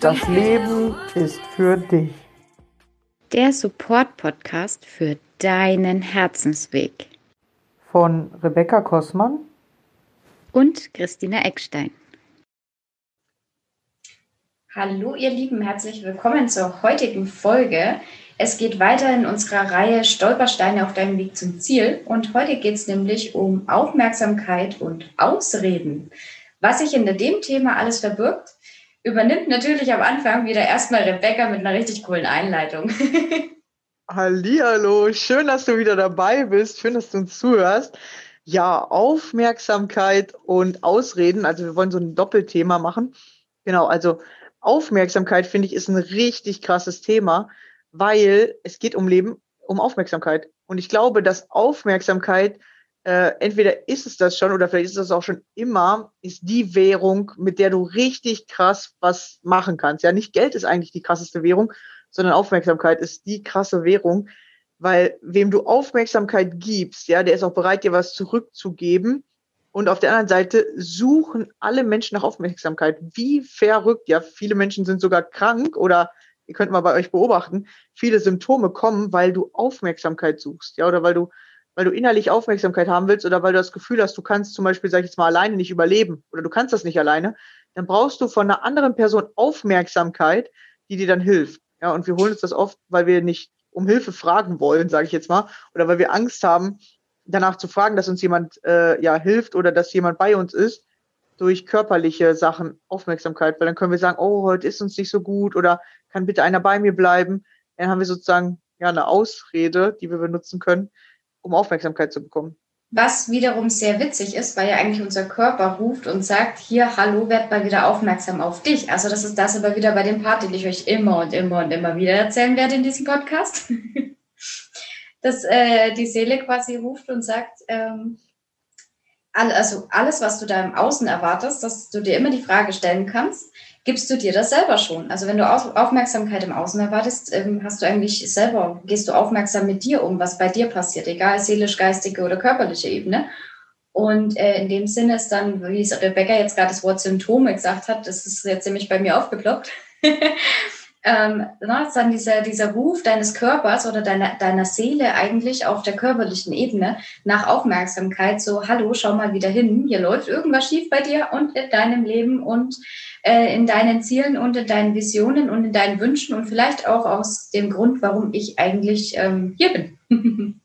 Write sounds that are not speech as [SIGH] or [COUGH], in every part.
Das Leben ist für dich. Der Support-Podcast für deinen Herzensweg. Von Rebecca Kossmann und Christina Eckstein. Hallo ihr Lieben, herzlich willkommen zur heutigen Folge. Es geht weiter in unserer Reihe Stolpersteine auf deinem Weg zum Ziel und heute geht es nämlich um Aufmerksamkeit und Ausreden. Was sich hinter dem Thema alles verbirgt, übernimmt natürlich am Anfang wieder erstmal Rebecca mit einer richtig coolen Einleitung. [LAUGHS] Hallihallo, schön, dass du wieder dabei bist, schön, dass du uns zuhörst. Ja, Aufmerksamkeit und Ausreden, also wir wollen so ein Doppelthema machen. Genau, also Aufmerksamkeit finde ich ist ein richtig krasses Thema, weil es geht um Leben, um Aufmerksamkeit. Und ich glaube, dass Aufmerksamkeit äh, entweder ist es das schon oder vielleicht ist es auch schon immer, ist die Währung, mit der du richtig krass was machen kannst. Ja, nicht Geld ist eigentlich die krasseste Währung, sondern Aufmerksamkeit ist die krasse Währung, weil wem du Aufmerksamkeit gibst, ja, der ist auch bereit, dir was zurückzugeben. Und auf der anderen Seite suchen alle Menschen nach Aufmerksamkeit. Wie verrückt, ja, viele Menschen sind sogar krank oder ihr könnt mal bei euch beobachten, viele Symptome kommen, weil du Aufmerksamkeit suchst, ja, oder weil du weil du innerlich Aufmerksamkeit haben willst oder weil du das Gefühl hast, du kannst zum Beispiel, sag ich jetzt mal, alleine nicht überleben oder du kannst das nicht alleine, dann brauchst du von einer anderen Person Aufmerksamkeit, die dir dann hilft. Ja, und wir holen uns das oft, weil wir nicht um Hilfe fragen wollen, sage ich jetzt mal, oder weil wir Angst haben, danach zu fragen, dass uns jemand äh, ja hilft oder dass jemand bei uns ist durch körperliche Sachen Aufmerksamkeit, weil dann können wir sagen, oh, heute ist uns nicht so gut oder kann bitte einer bei mir bleiben. Dann haben wir sozusagen ja eine Ausrede, die wir benutzen können, um Aufmerksamkeit zu bekommen. Was wiederum sehr witzig ist, weil ja eigentlich unser Körper ruft und sagt, hier, hallo, werd mal wieder aufmerksam auf dich. Also das ist das aber wieder bei dem Part, den ich euch immer und immer und immer wieder erzählen werde in diesem Podcast. [LAUGHS] Dass äh, die Seele quasi ruft und sagt, ähm, also alles, was du da im Außen erwartest, dass du dir immer die Frage stellen kannst, gibst du dir das selber schon? Also wenn du Aufmerksamkeit im Außen erwartest, ähm, hast du eigentlich selber, gehst du aufmerksam mit dir um, was bei dir passiert, egal seelisch, geistige oder körperliche Ebene. Und äh, in dem Sinne ist dann, wie es Rebecca jetzt gerade das Wort Symptome gesagt hat, das ist jetzt nämlich bei mir aufgeploppt. [LAUGHS] ähm, na, ist dann dieser, dieser Ruf deines Körpers oder deiner, deiner Seele eigentlich auf der körperlichen Ebene nach Aufmerksamkeit, so, hallo, schau mal wieder hin, hier läuft irgendwas schief bei dir und in deinem Leben und äh, in deinen Zielen und in deinen Visionen und in deinen Wünschen und vielleicht auch aus dem Grund, warum ich eigentlich ähm, hier bin. [LAUGHS]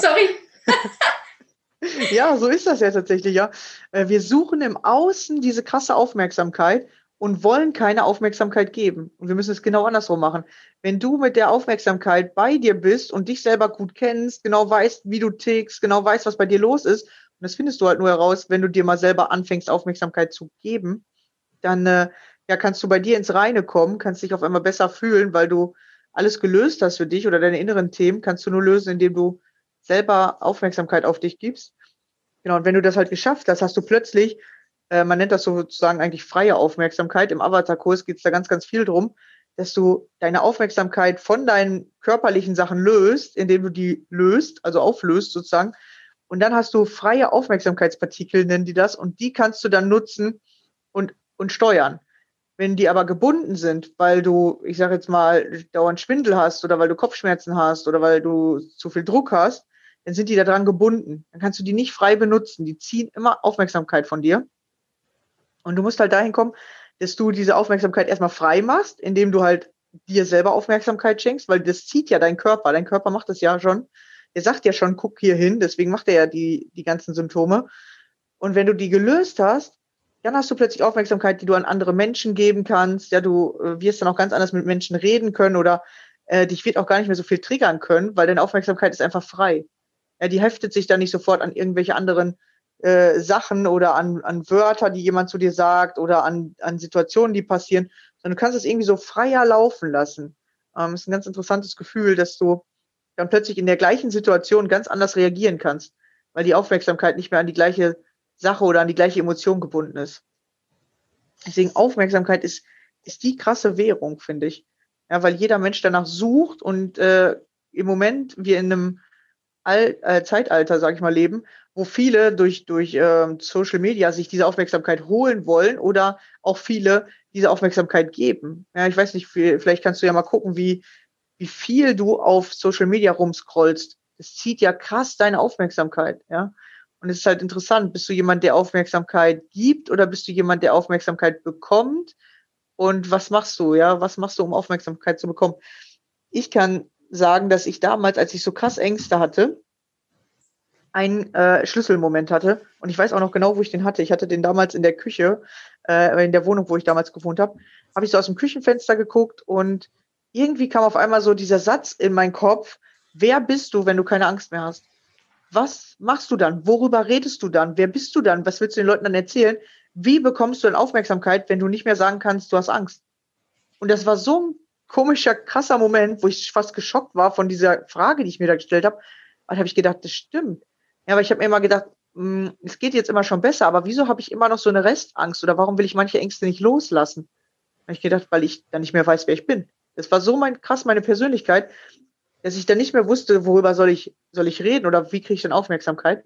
Sorry. [LAUGHS] ja, so ist das ja tatsächlich, ja. Äh, wir suchen im Außen diese krasse Aufmerksamkeit und wollen keine Aufmerksamkeit geben. Und wir müssen es genau andersrum machen. Wenn du mit der Aufmerksamkeit bei dir bist und dich selber gut kennst, genau weißt, wie du tickst, genau weißt, was bei dir los ist, und das findest du halt nur heraus, wenn du dir mal selber anfängst, Aufmerksamkeit zu geben, dann äh, ja, kannst du bei dir ins Reine kommen, kannst dich auf einmal besser fühlen, weil du alles gelöst hast für dich oder deine inneren Themen kannst du nur lösen, indem du selber Aufmerksamkeit auf dich gibst. Genau, und wenn du das halt geschafft hast, hast du plötzlich äh, man nennt das sozusagen eigentlich freie Aufmerksamkeit. Im Avatar-Kurs geht es da ganz, ganz viel drum, dass du deine Aufmerksamkeit von deinen körperlichen Sachen löst, indem du die löst, also auflöst sozusagen. Und dann hast du freie Aufmerksamkeitspartikel, nennen die das, und die kannst du dann nutzen und, und steuern. Wenn die aber gebunden sind, weil du, ich sage jetzt mal, dauernd Schwindel hast oder weil du Kopfschmerzen hast oder weil du zu viel Druck hast, dann sind die daran gebunden. Dann kannst du die nicht frei benutzen. Die ziehen immer Aufmerksamkeit von dir. Und du musst halt dahin kommen, dass du diese Aufmerksamkeit erstmal frei machst, indem du halt dir selber Aufmerksamkeit schenkst, weil das zieht ja dein Körper. Dein Körper macht das ja schon. Er sagt ja schon, guck hier hin, deswegen macht er ja die, die ganzen Symptome. Und wenn du die gelöst hast, dann hast du plötzlich Aufmerksamkeit, die du an andere Menschen geben kannst. Ja, du äh, wirst dann auch ganz anders mit Menschen reden können oder äh, dich wird auch gar nicht mehr so viel triggern können, weil deine Aufmerksamkeit ist einfach frei. Ja, die heftet sich dann nicht sofort an irgendwelche anderen äh, Sachen oder an, an Wörter, die jemand zu dir sagt oder an, an Situationen, die passieren, sondern du kannst es irgendwie so freier laufen lassen. Ähm, ist ein ganz interessantes Gefühl, dass du dann plötzlich in der gleichen Situation ganz anders reagieren kannst, weil die Aufmerksamkeit nicht mehr an die gleiche Sache oder an die gleiche Emotion gebunden ist. Deswegen Aufmerksamkeit ist, ist die krasse Währung, finde ich. Ja, weil jeder Mensch danach sucht und äh, im Moment wir in einem All, äh, Zeitalter, sage ich mal, leben, wo viele durch, durch äh, Social Media sich diese Aufmerksamkeit holen wollen oder auch viele diese Aufmerksamkeit geben. Ja, ich weiß nicht, vielleicht kannst du ja mal gucken, wie, wie viel du auf Social Media rumscrollst. Das zieht ja krass deine Aufmerksamkeit, ja. Und es ist halt interessant, bist du jemand, der Aufmerksamkeit gibt oder bist du jemand, der Aufmerksamkeit bekommt? Und was machst du, ja? Was machst du, um Aufmerksamkeit zu bekommen? Ich kann sagen, dass ich damals, als ich so krass Ängste hatte, einen äh, Schlüsselmoment hatte. Und ich weiß auch noch genau, wo ich den hatte. Ich hatte den damals in der Küche, äh, in der Wohnung, wo ich damals gewohnt habe. Habe ich so aus dem Küchenfenster geguckt und irgendwie kam auf einmal so dieser Satz in meinen Kopf, wer bist du, wenn du keine Angst mehr hast? Was machst du dann? Worüber redest du dann? Wer bist du dann? Was willst du den Leuten dann erzählen? Wie bekommst du denn Aufmerksamkeit, wenn du nicht mehr sagen kannst, du hast Angst? Und das war so ein komischer, krasser Moment, wo ich fast geschockt war von dieser Frage, die ich mir da gestellt habe. Da habe ich gedacht, das stimmt. Ja, aber ich habe mir immer gedacht, mh, hm, es geht jetzt immer schon besser, aber wieso habe ich immer noch so eine Restangst oder warum will ich manche Ängste nicht loslassen? Da habe ich gedacht, weil ich dann nicht mehr weiß, wer ich bin. Das war so mein, krass meine Persönlichkeit, dass ich dann nicht mehr wusste, worüber soll ich, soll ich reden oder wie kriege ich dann Aufmerksamkeit.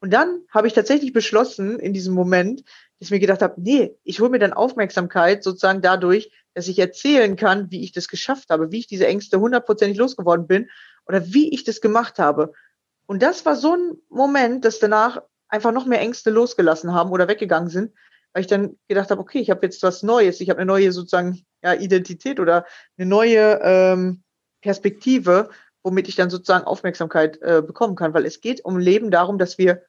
Und dann habe ich tatsächlich beschlossen in diesem Moment, dass ich mir gedacht habe, nee, ich hole mir dann Aufmerksamkeit sozusagen dadurch, dass ich erzählen kann, wie ich das geschafft habe, wie ich diese Ängste hundertprozentig losgeworden bin oder wie ich das gemacht habe. Und das war so ein Moment, dass danach einfach noch mehr Ängste losgelassen haben oder weggegangen sind, weil ich dann gedacht habe, okay, ich habe jetzt was Neues, ich habe eine neue sozusagen ja, Identität oder eine neue ähm, Perspektive, womit ich dann sozusagen Aufmerksamkeit äh, bekommen kann, weil es geht um Leben darum, dass wir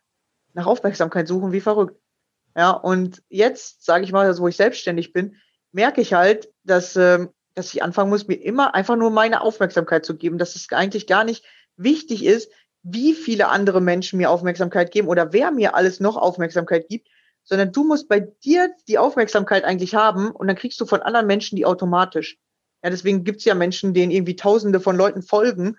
nach Aufmerksamkeit suchen wie verrückt. Ja, und jetzt, sage ich mal, also wo ich selbstständig bin, merke ich halt, dass, äh, dass ich anfangen muss, mir immer einfach nur meine Aufmerksamkeit zu geben, dass es eigentlich gar nicht wichtig ist, wie viele andere Menschen mir Aufmerksamkeit geben oder wer mir alles noch Aufmerksamkeit gibt, sondern du musst bei dir die Aufmerksamkeit eigentlich haben und dann kriegst du von anderen Menschen die automatisch. Ja, deswegen gibt's ja Menschen, denen irgendwie Tausende von Leuten folgen,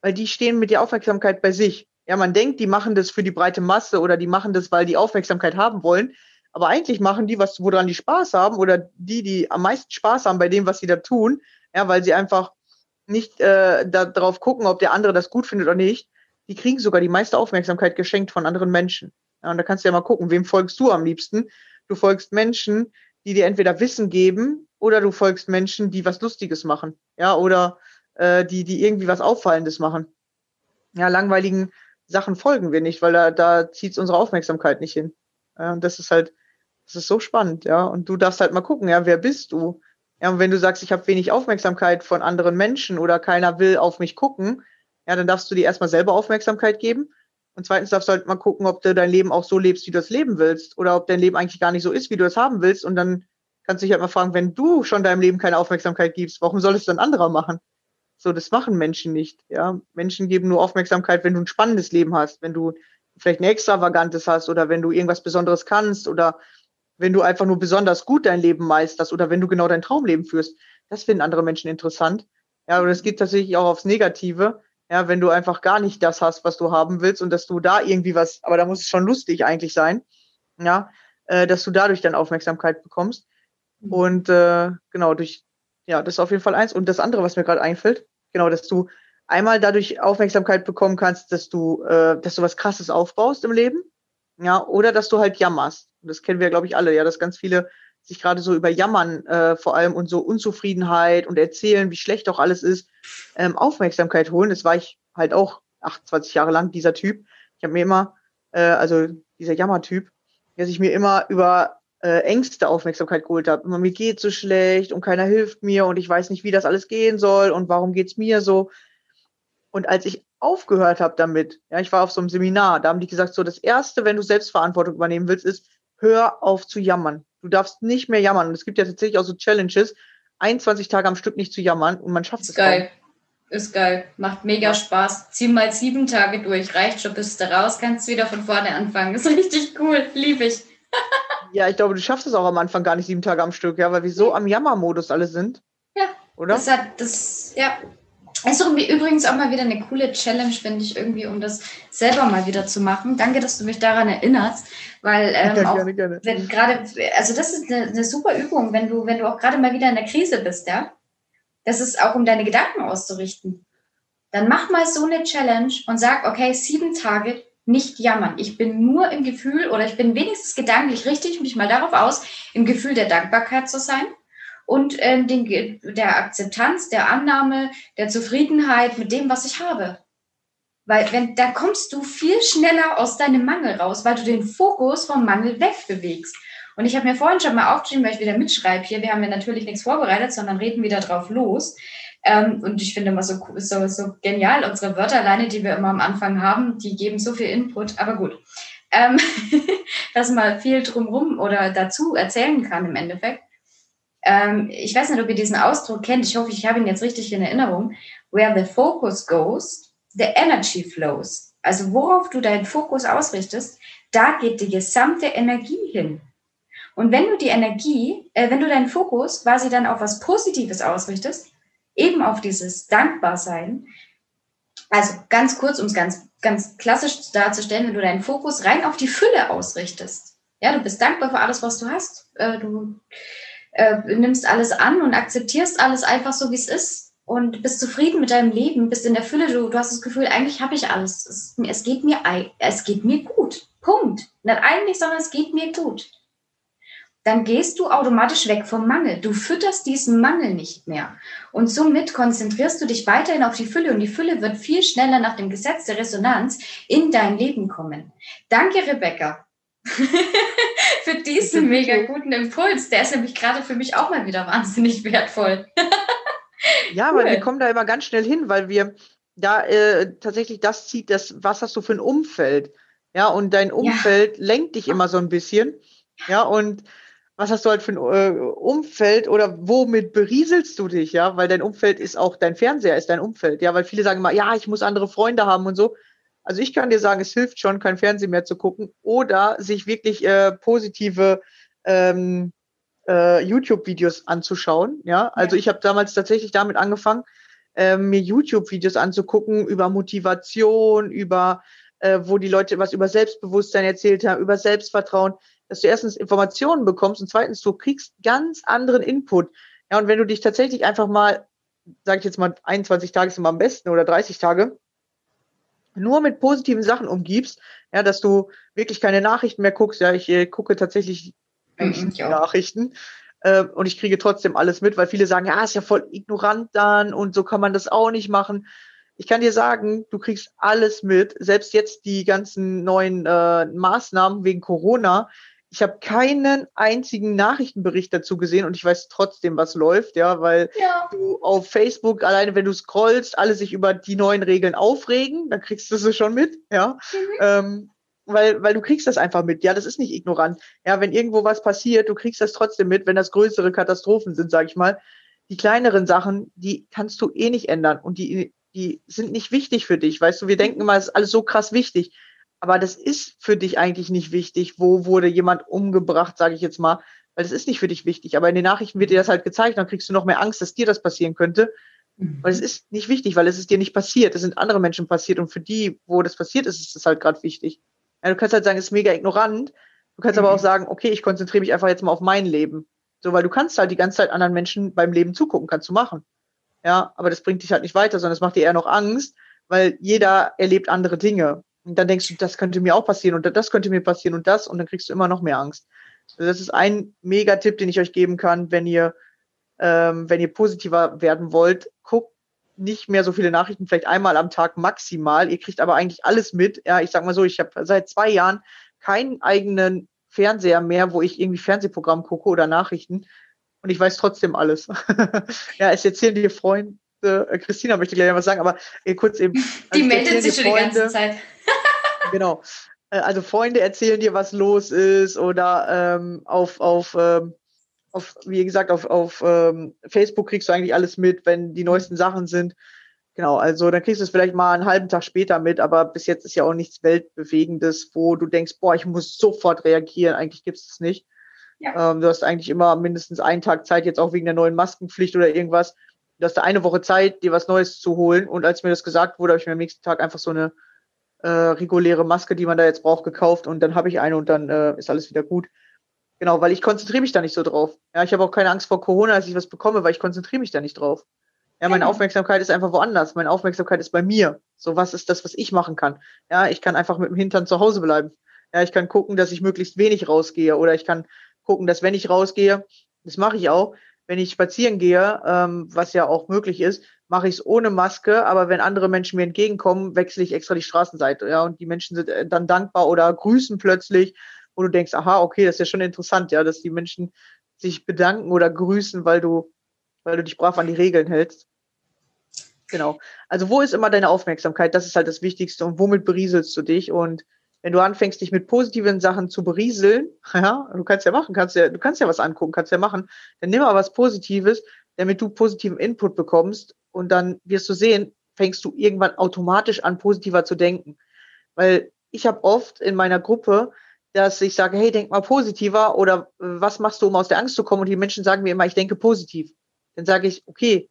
weil die stehen mit der Aufmerksamkeit bei sich. Ja, man denkt, die machen das für die breite Masse oder die machen das, weil die Aufmerksamkeit haben wollen. Aber eigentlich machen die, was, woran die Spaß haben oder die, die am meisten Spaß haben bei dem, was sie da tun, ja, weil sie einfach nicht äh, darauf gucken, ob der andere das gut findet oder nicht, die kriegen sogar die meiste Aufmerksamkeit geschenkt von anderen Menschen. Ja, und da kannst du ja mal gucken, wem folgst du am liebsten? Du folgst Menschen, die dir entweder Wissen geben oder du folgst Menschen, die was Lustiges machen. Ja, oder äh, die, die irgendwie was Auffallendes machen. Ja, langweiligen Sachen folgen wir nicht, weil da, da zieht unsere Aufmerksamkeit nicht hin. Ja, und das ist halt, das ist so spannend, ja. Und du darfst halt mal gucken, ja, wer bist du? Ja, und wenn du sagst, ich habe wenig Aufmerksamkeit von anderen Menschen oder keiner will auf mich gucken, ja, dann darfst du dir erstmal selber Aufmerksamkeit geben. Und zweitens darfst du halt mal gucken, ob du dein Leben auch so lebst, wie du es leben willst. Oder ob dein Leben eigentlich gar nicht so ist, wie du es haben willst. Und dann kannst du dich halt mal fragen, wenn du schon deinem Leben keine Aufmerksamkeit gibst, warum soll es dann anderer machen? So, das machen Menschen nicht. Ja, Menschen geben nur Aufmerksamkeit, wenn du ein spannendes Leben hast, wenn du vielleicht ein extravagantes hast oder wenn du irgendwas Besonderes kannst oder wenn du einfach nur besonders gut dein Leben meisterst oder wenn du genau dein Traumleben führst. Das finden andere Menschen interessant. Ja, und es geht tatsächlich auch aufs Negative. Ja, wenn du einfach gar nicht das hast, was du haben willst und dass du da irgendwie was, aber da muss es schon lustig eigentlich sein, ja, äh, dass du dadurch dann Aufmerksamkeit bekommst. Mhm. Und äh, genau, durch, ja, das ist auf jeden Fall eins. Und das andere, was mir gerade einfällt, genau, dass du einmal dadurch Aufmerksamkeit bekommen kannst, dass du, äh, dass du was krasses aufbaust im Leben, ja, oder dass du halt jammerst. Und das kennen wir, glaube ich, alle, ja, dass ganz viele sich gerade so über Jammern äh, vor allem und so Unzufriedenheit und erzählen, wie schlecht auch alles ist, ähm, Aufmerksamkeit holen. Das war ich halt auch 28 Jahre lang, dieser Typ. Ich habe mir immer, äh, also dieser Jammertyp, dass ich mir immer über äh, Ängste Aufmerksamkeit geholt habe. Immer mir geht so schlecht und keiner hilft mir und ich weiß nicht, wie das alles gehen soll und warum geht's mir so. Und als ich aufgehört habe damit, ja, ich war auf so einem Seminar, da haben die gesagt, so das erste, wenn du Selbstverantwortung übernehmen willst, ist, hör auf zu jammern. Du darfst nicht mehr jammern. Und es gibt ja tatsächlich auch so Challenges, 21 Tage am Stück nicht zu jammern und man schafft ist es. Geil. Kaum. Ist geil. Macht mega ja. Spaß. Zieh mal sieben Tage durch. Reicht schon, bist du raus, kannst wieder von vorne anfangen. Ist [LAUGHS] richtig cool. Liebe ich. [LAUGHS] ja, ich glaube, du schaffst es auch am Anfang gar nicht sieben Tage am Stück, ja, weil wir so am Jammermodus alle sind. Ja. Oder? Das hat, das, ja, ist übrigens auch mal wieder eine coole Challenge, finde ich, irgendwie, um das selber mal wieder zu machen. Danke, dass du mich daran erinnerst, weil ähm, ja, gerne, gerne. wenn gerade, also das ist eine, eine, super Übung, wenn du, wenn du auch gerade mal wieder in der Krise bist, ja. Das ist auch, um deine Gedanken auszurichten. dann mach mal so eine Challenge und sag, okay, sieben Tage nicht jammern. Ich bin nur im Gefühl oder ich bin wenigstens gedanklich richtig mich mal darauf aus, im Gefühl der Dankbarkeit zu sein und ähm, den, der Akzeptanz, der Annahme, der Zufriedenheit mit dem, was ich habe. Weil wenn, da kommst du viel schneller aus deinem Mangel raus, weil du den Fokus vom Mangel wegbewegst. Und ich habe mir vorhin schon mal aufgeschrieben, weil ich wieder mitschreibe hier, wir haben ja natürlich nichts vorbereitet, sondern reden wieder drauf los. Ähm, und ich finde immer so, so, so genial, unsere Wörter alleine, die wir immer am Anfang haben, die geben so viel Input, aber gut. Ähm, [LAUGHS] dass man viel drumrum oder dazu erzählen kann im Endeffekt. Ähm, ich weiß nicht, ob ihr diesen Ausdruck kennt, ich hoffe, ich habe ihn jetzt richtig in Erinnerung. Where the focus goes, the energy flows. Also worauf du deinen Fokus ausrichtest, da geht die gesamte Energie hin. Und wenn du die Energie, äh, wenn du deinen Fokus quasi dann auf was Positives ausrichtest, eben auf dieses Dankbarsein, also ganz kurz, um es ganz, ganz klassisch darzustellen, wenn du deinen Fokus rein auf die Fülle ausrichtest. Ja, du bist dankbar für alles, was du hast. Äh, du äh, nimmst alles an und akzeptierst alles einfach so, wie es ist und bist zufrieden mit deinem Leben, bist in der Fülle, du, du hast das Gefühl, eigentlich habe ich alles. Es, es, geht mir, es geht mir gut. Punkt. Nicht eigentlich, sondern es geht mir gut. Dann gehst du automatisch weg vom Mangel. Du fütterst diesen Mangel nicht mehr. Und somit konzentrierst du dich weiterhin auf die Fülle und die Fülle wird viel schneller nach dem Gesetz der Resonanz in dein Leben kommen. Danke, Rebecca. [LAUGHS] für diesen mega guten Impuls. Der ist nämlich gerade für mich auch mal wieder wahnsinnig wertvoll. [LAUGHS] Ja, cool. weil wir kommen da immer ganz schnell hin, weil wir da äh, tatsächlich das zieht, das, was hast du für ein Umfeld? Ja, und dein Umfeld ja. lenkt dich immer so ein bisschen. Ja, und was hast du halt für ein äh, Umfeld oder womit berieselst du dich? Ja, weil dein Umfeld ist auch dein Fernseher, ist dein Umfeld. Ja, weil viele sagen immer, ja, ich muss andere Freunde haben und so. Also ich kann dir sagen, es hilft schon, kein Fernsehen mehr zu gucken oder sich wirklich äh, positive ähm, äh, YouTube-Videos anzuschauen. Ja, also ich habe damals tatsächlich damit angefangen, äh, mir YouTube-Videos anzugucken über Motivation, über äh, wo die Leute was über Selbstbewusstsein erzählt haben, über Selbstvertrauen, dass du erstens Informationen bekommst und zweitens du kriegst ganz anderen Input. Ja, und wenn du dich tatsächlich einfach mal, sage ich jetzt mal, 21 Tage ist immer am besten oder 30 Tage, nur mit positiven Sachen umgibst, ja, dass du wirklich keine Nachrichten mehr guckst. Ja, ich äh, gucke tatsächlich mhm, Nachrichten. Äh, und ich kriege trotzdem alles mit, weil viele sagen, ja, ist ja voll ignorant dann und so kann man das auch nicht machen. Ich kann dir sagen, du kriegst alles mit, selbst jetzt die ganzen neuen äh, Maßnahmen wegen Corona. Ich habe keinen einzigen Nachrichtenbericht dazu gesehen und ich weiß trotzdem, was läuft, ja, weil ja. du auf Facebook alleine, wenn du scrollst, alle sich über die neuen Regeln aufregen, dann kriegst du sie schon mit, ja. Mhm. Ähm, weil, weil du kriegst das einfach mit. Ja, das ist nicht ignorant. Ja, wenn irgendwo was passiert, du kriegst das trotzdem mit, wenn das größere Katastrophen sind, sag ich mal. Die kleineren Sachen, die kannst du eh nicht ändern und die, die sind nicht wichtig für dich. Weißt du, wir denken immer, es ist alles so krass wichtig. Aber das ist für dich eigentlich nicht wichtig. Wo wurde jemand umgebracht, sage ich jetzt mal. Weil das ist nicht für dich wichtig. Aber in den Nachrichten wird dir das halt gezeigt, dann kriegst du noch mehr Angst, dass dir das passieren könnte. Mhm. Weil es ist nicht wichtig, weil es ist dir nicht passiert. Es sind andere Menschen passiert und für die, wo das passiert ist, ist es halt gerade wichtig. Ja, du kannst halt sagen, es ist mega ignorant. Du kannst mhm. aber auch sagen, okay, ich konzentriere mich einfach jetzt mal auf mein Leben. So, weil du kannst halt die ganze Zeit anderen Menschen beim Leben zugucken, kannst du machen. Ja, aber das bringt dich halt nicht weiter, sondern es macht dir eher noch Angst, weil jeder erlebt andere Dinge. Und dann denkst du, das könnte mir auch passieren und das könnte mir passieren und das und dann kriegst du immer noch mehr Angst. Also das ist ein Mega-Tipp, den ich euch geben kann, wenn ihr, ähm, wenn ihr positiver werden wollt. Guckt nicht mehr so viele Nachrichten, vielleicht einmal am Tag maximal. Ihr kriegt aber eigentlich alles mit. Ja, ich sag mal so, ich habe seit zwei Jahren keinen eigenen Fernseher mehr, wo ich irgendwie Fernsehprogramm gucke oder Nachrichten. Und ich weiß trotzdem alles. [LAUGHS] ja, es erzählen dir Freunde, äh, Christina möchte gleich was sagen, aber äh, kurz eben. Die also meldet sich schon die ganze Zeit. [LAUGHS] genau. Äh, also Freunde erzählen dir, was los ist oder ähm, auf, auf ähm, auf, wie gesagt, auf, auf ähm, Facebook kriegst du eigentlich alles mit, wenn die neuesten Sachen sind. Genau, also dann kriegst du es vielleicht mal einen halben Tag später mit, aber bis jetzt ist ja auch nichts Weltbewegendes, wo du denkst, boah, ich muss sofort reagieren. Eigentlich gibt es nicht. Ja. Ähm, du hast eigentlich immer mindestens einen Tag Zeit, jetzt auch wegen der neuen Maskenpflicht oder irgendwas. Du hast da eine Woche Zeit, dir was Neues zu holen. Und als mir das gesagt wurde, habe ich mir am nächsten Tag einfach so eine äh, reguläre Maske, die man da jetzt braucht, gekauft und dann habe ich eine und dann äh, ist alles wieder gut. Genau, weil ich konzentriere mich da nicht so drauf. Ja, ich habe auch keine Angst vor Corona, dass ich was bekomme, weil ich konzentriere mich da nicht drauf. Ja, meine Genau. Aufmerksamkeit ist einfach woanders. Meine Aufmerksamkeit ist bei mir. So, was ist das, was ich machen kann? Ja, ich kann einfach mit dem Hintern zu Hause bleiben. Ja, ich kann gucken, dass ich möglichst wenig rausgehe oder ich kann gucken, dass wenn ich rausgehe, das mache ich auch, wenn ich spazieren gehe, ähm, was ja auch möglich ist, mache ich es ohne Maske, aber wenn andere Menschen mir entgegenkommen, wechsle ich extra die Straßenseite. Ja, und die Menschen sind äh, dann dankbar oder grüßen plötzlich, wo du denkst, aha, okay, das ist ja schon interessant, ja, dass die Menschen sich bedanken oder grüßen, weil du, weil du dich brav an die Regeln hältst. Genau. Also wo ist immer deine Aufmerksamkeit? Das ist halt das Wichtigste. Und womit berieselst du dich? Und wenn du anfängst, dich mit positiven Sachen zu berieseln, [LAUGHS] ja, du kannst ja machen, kannst ja, du kannst ja was angucken, kannst ja machen, dann nimm mal was Positives, damit du positiven Input bekommst und dann wirst du sehen, fängst du irgendwann automatisch an, positiver zu denken. Weil ich habe oft in meiner Gruppe, dass ich sage, hey, denk mal positiver oder äh, was machst du, um aus der Angst zu kommen? Und die Menschen sagen mir immer, ich denke positiv. Dann sage ich, okay,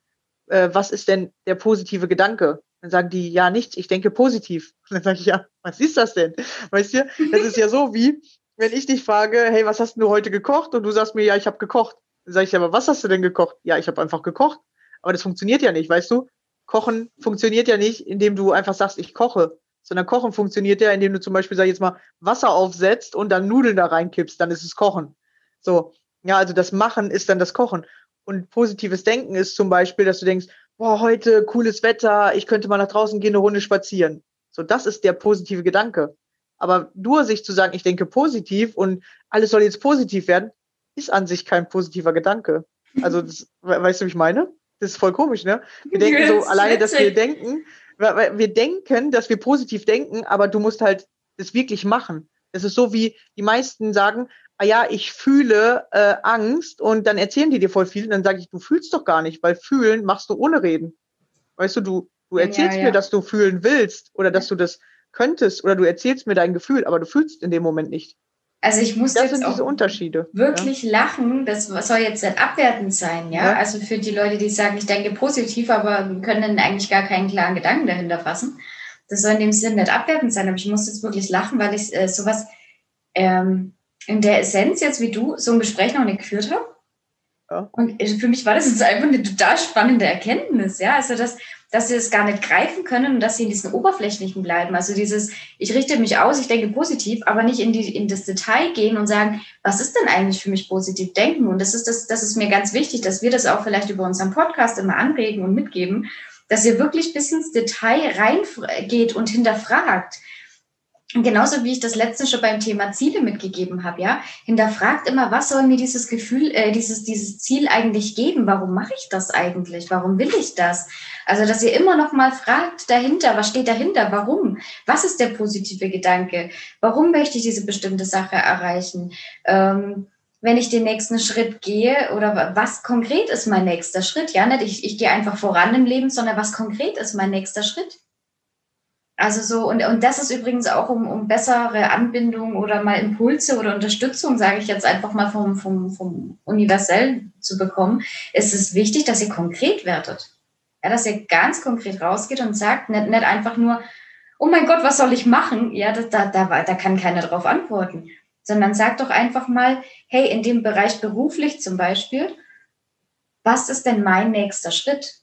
äh, was ist denn der positive Gedanke? Dann sagen die, ja, nichts, ich denke positiv. [LAUGHS] Und dann sage ich, ja, was ist das denn? Weißt du, das ist ja so wie, wenn ich dich frage, hey, was hast du heute gekocht? Und du sagst mir, ja, ich habe gekocht. Dann sage ich, aber was hast du denn gekocht? Ja, ich habe einfach gekocht. Aber das funktioniert ja nicht, weißt du? Kochen funktioniert ja nicht, indem du einfach sagst, ich koche, sondern Kochen funktioniert ja, indem du zum Beispiel, sag ich jetzt mal, Wasser aufsetzt und dann Nudeln da reinkippst, dann ist es Kochen. So, ja, also das Machen ist dann das Kochen. Und positives Denken ist zum Beispiel, dass du denkst, boah, heute cooles Wetter, ich könnte mal nach draußen gehen, eine Runde spazieren. So, das ist der positive Gedanke. Aber nur sich zu sagen, ich denke positiv und alles soll jetzt positiv werden, ist an sich kein positiver Gedanke. Also, das, we- weißt du, wie ich meine? Das ist voll komisch, ne? Wir denken so [LAUGHS] alleine, dass wir denken, wir denken, dass wir positiv denken, aber du musst halt das wirklich machen. Das ist so wie die meisten sagen, ah ja, ich fühle äh, Angst und dann erzählen die dir voll viel und dann sage ich, du fühlst doch gar nicht, weil fühlen machst du ohne reden. Weißt du, du, du Ja, erzählst ja. mir, dass du fühlen willst oder dass du das könntest oder du erzählst mir dein Gefühl, aber du fühlst in dem Moment nicht. Also ich muss Das jetzt sind diese auch Unterschiede. wirklich lachen. Das soll jetzt nicht abwertend sein, ja? Ja. Also für die Leute, die sagen, ich denke positiv, aber können dann eigentlich gar keinen klaren Gedanken dahinter fassen. Das soll in dem Sinn nicht abwertend sein, aber ich muss jetzt wirklich lachen, weil ich äh, sowas ähm, in der Essenz jetzt wie du so ein Gespräch noch nicht geführt habe. Ja. Und für mich war das jetzt einfach eine total spannende Erkenntnis, ja. Also dass, dass sie es gar nicht greifen können und dass sie in diesen Oberflächlichen bleiben. Also dieses, ich richte mich aus, ich denke positiv, aber nicht in, die, in das Detail gehen und sagen, was ist denn eigentlich für mich positiv denken? Und das ist, das, das ist mir ganz wichtig, dass wir das auch vielleicht über unseren Podcast immer anregen und mitgeben, dass ihr wirklich bis ins Detail reingeht und hinterfragt. Genauso wie ich das letzte schon beim Thema Ziele mitgegeben habe, ja, hinterfragt immer, was soll mir dieses Gefühl, äh, dieses, dieses Ziel eigentlich geben? Warum mache ich das eigentlich? Warum will ich das? Also, dass ihr immer noch mal fragt dahinter, was steht dahinter? Warum? Was ist der positive Gedanke? Warum möchte ich diese bestimmte Sache erreichen? Ähm, wenn ich den nächsten Schritt gehe oder was konkret ist mein nächster Schritt? Ja, nicht ich, ich gehe einfach voran im Leben, sondern was konkret ist mein nächster Schritt? Also so, und, und das ist übrigens auch um, um bessere Anbindung oder mal Impulse oder Unterstützung, sage ich jetzt einfach mal vom, vom, vom Universell zu bekommen, ist es wichtig, dass ihr konkret werdet. Ja, dass ihr ganz konkret rausgeht und sagt, nicht, nicht einfach nur, oh mein Gott, was soll ich machen? Ja, da, da, da, da kann keiner drauf antworten. Sondern sagt doch einfach mal, hey, in dem Bereich beruflich zum Beispiel, was ist denn mein nächster Schritt,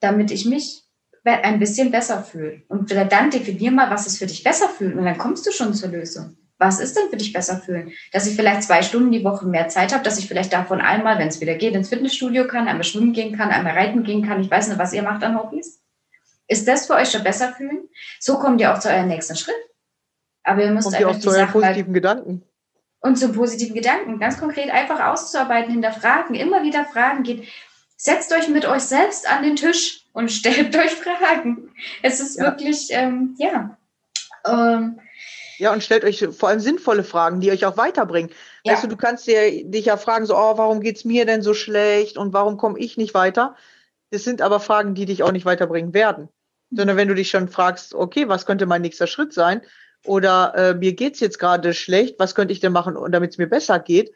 damit ich mich ein bisschen besser fühle? Und dann definier mal, was ist für dich besser fühlen und dann kommst du schon zur Lösung. Was ist denn für dich besser fühlen? Dass ich vielleicht zwei Stunden die Woche mehr Zeit habe, dass ich vielleicht davon einmal, wenn es wieder geht, ins Fitnessstudio kann, einmal schwimmen gehen kann, einmal reiten gehen kann. Ich weiß nicht, was ihr macht an Hobbys. Ist das für euch schon besser fühlen? So kommt ihr auch zu eurem nächsten Schritt. Aber ihr müsst Kommt ihr einfach auch zu euren halt positiven Gedanken. und zu positiven Gedanken. Ganz konkret einfach auszuarbeiten, hinterfragen, immer wieder Fragen geht. Setzt euch mit euch selbst an den Tisch und stellt [LAUGHS] euch Fragen. Es ist Ja. wirklich, ähm, ja. Ähm, Ja, und stellt euch vor allem sinnvolle Fragen, die euch auch weiterbringen. ja. Weißt du, du kannst dir, dich ja fragen, so, oh, warum geht's mir denn so schlecht und warum komme ich nicht weiter? Das sind aber Fragen, die dich auch nicht weiterbringen werden. Sondern wenn du dich schon fragst, okay, was könnte mein nächster Schritt sein? Oder äh, mir geht's jetzt gerade schlecht, was könnte ich denn machen, damit es mir besser geht?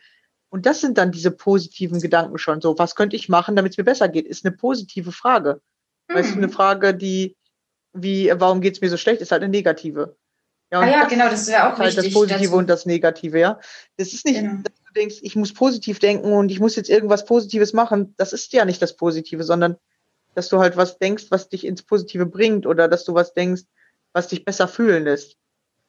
Und das sind dann diese positiven Gedanken schon. So, was könnte ich machen, damit es mir besser geht? Ist eine positive Frage. Weißt du, Mhm. eine Frage, die, wie, warum geht's mir so schlecht, ist halt eine negative. Ja, ah ja, das genau, das wäre auch ist halt das wichtig. Positive dazu. und das Negative, ja. Das ist nicht, Genau. dass du denkst, ich muss positiv denken und ich muss jetzt irgendwas Positives machen. Das ist ja nicht das Positive, sondern dass du halt was denkst, was dich ins Positive bringt oder dass du was denkst, was dich besser fühlen lässt.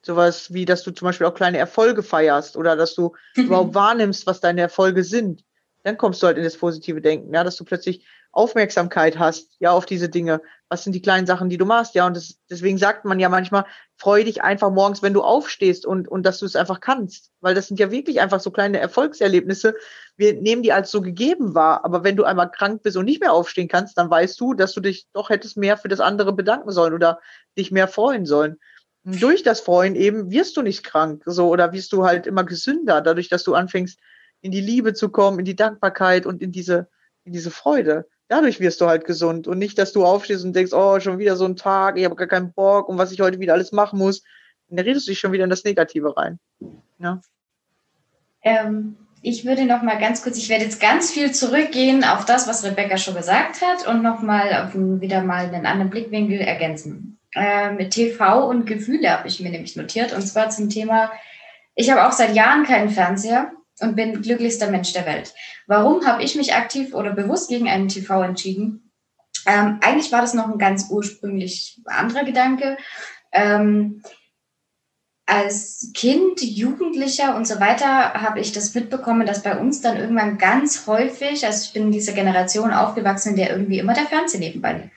Sowas wie, dass du zum Beispiel auch kleine Erfolge feierst oder dass du [LAUGHS] überhaupt wahrnimmst, was deine Erfolge sind. Dann kommst du halt in das positive Denken, ja, dass du plötzlich Aufmerksamkeit hast, ja, auf diese Dinge. Was sind die kleinen Sachen, die du machst? Ja, und das, deswegen sagt man ja manchmal, freu dich einfach morgens, wenn du aufstehst und, und dass du es einfach kannst. Weil das sind ja wirklich einfach so kleine Erfolgserlebnisse. Wir nehmen die als so gegeben wahr. Aber wenn du einmal krank bist und nicht mehr aufstehen kannst, dann weißt du, dass du dich doch hättest mehr für das andere bedanken sollen oder dich mehr freuen sollen. Und durch das Freuen eben wirst du nicht krank, so, oder wirst du halt immer gesünder, dadurch, dass du anfängst, in die Liebe zu kommen, in die Dankbarkeit und in diese, in diese Freude dadurch wirst du halt gesund und nicht, dass du aufstehst und denkst, oh, schon wieder so ein Tag, ich habe gar keinen Bock und was ich heute wieder alles machen muss. Dann redest du dich schon wieder in das Negative rein. Ja. Ähm, ich würde noch mal ganz kurz, ich werde jetzt ganz viel zurückgehen auf das, was Rebecca schon gesagt hat und noch mal wieder mal einen anderen Blickwinkel ergänzen. Ähm, mit TV und Gefühle habe ich mir nämlich notiert und zwar zum Thema, ich habe auch seit Jahren keinen Fernseher und bin glücklichster Mensch der Welt. Warum habe ich mich aktiv oder bewusst gegen einen TV entschieden? Ähm, eigentlich war das noch ein ganz ursprünglich anderer Gedanke. Ähm, als Kind, Jugendlicher und so weiter habe ich das mitbekommen, dass bei uns dann irgendwann ganz häufig, also ich bin in dieser Generation aufgewachsen, in der irgendwie immer der Fernseher nebenbei lief.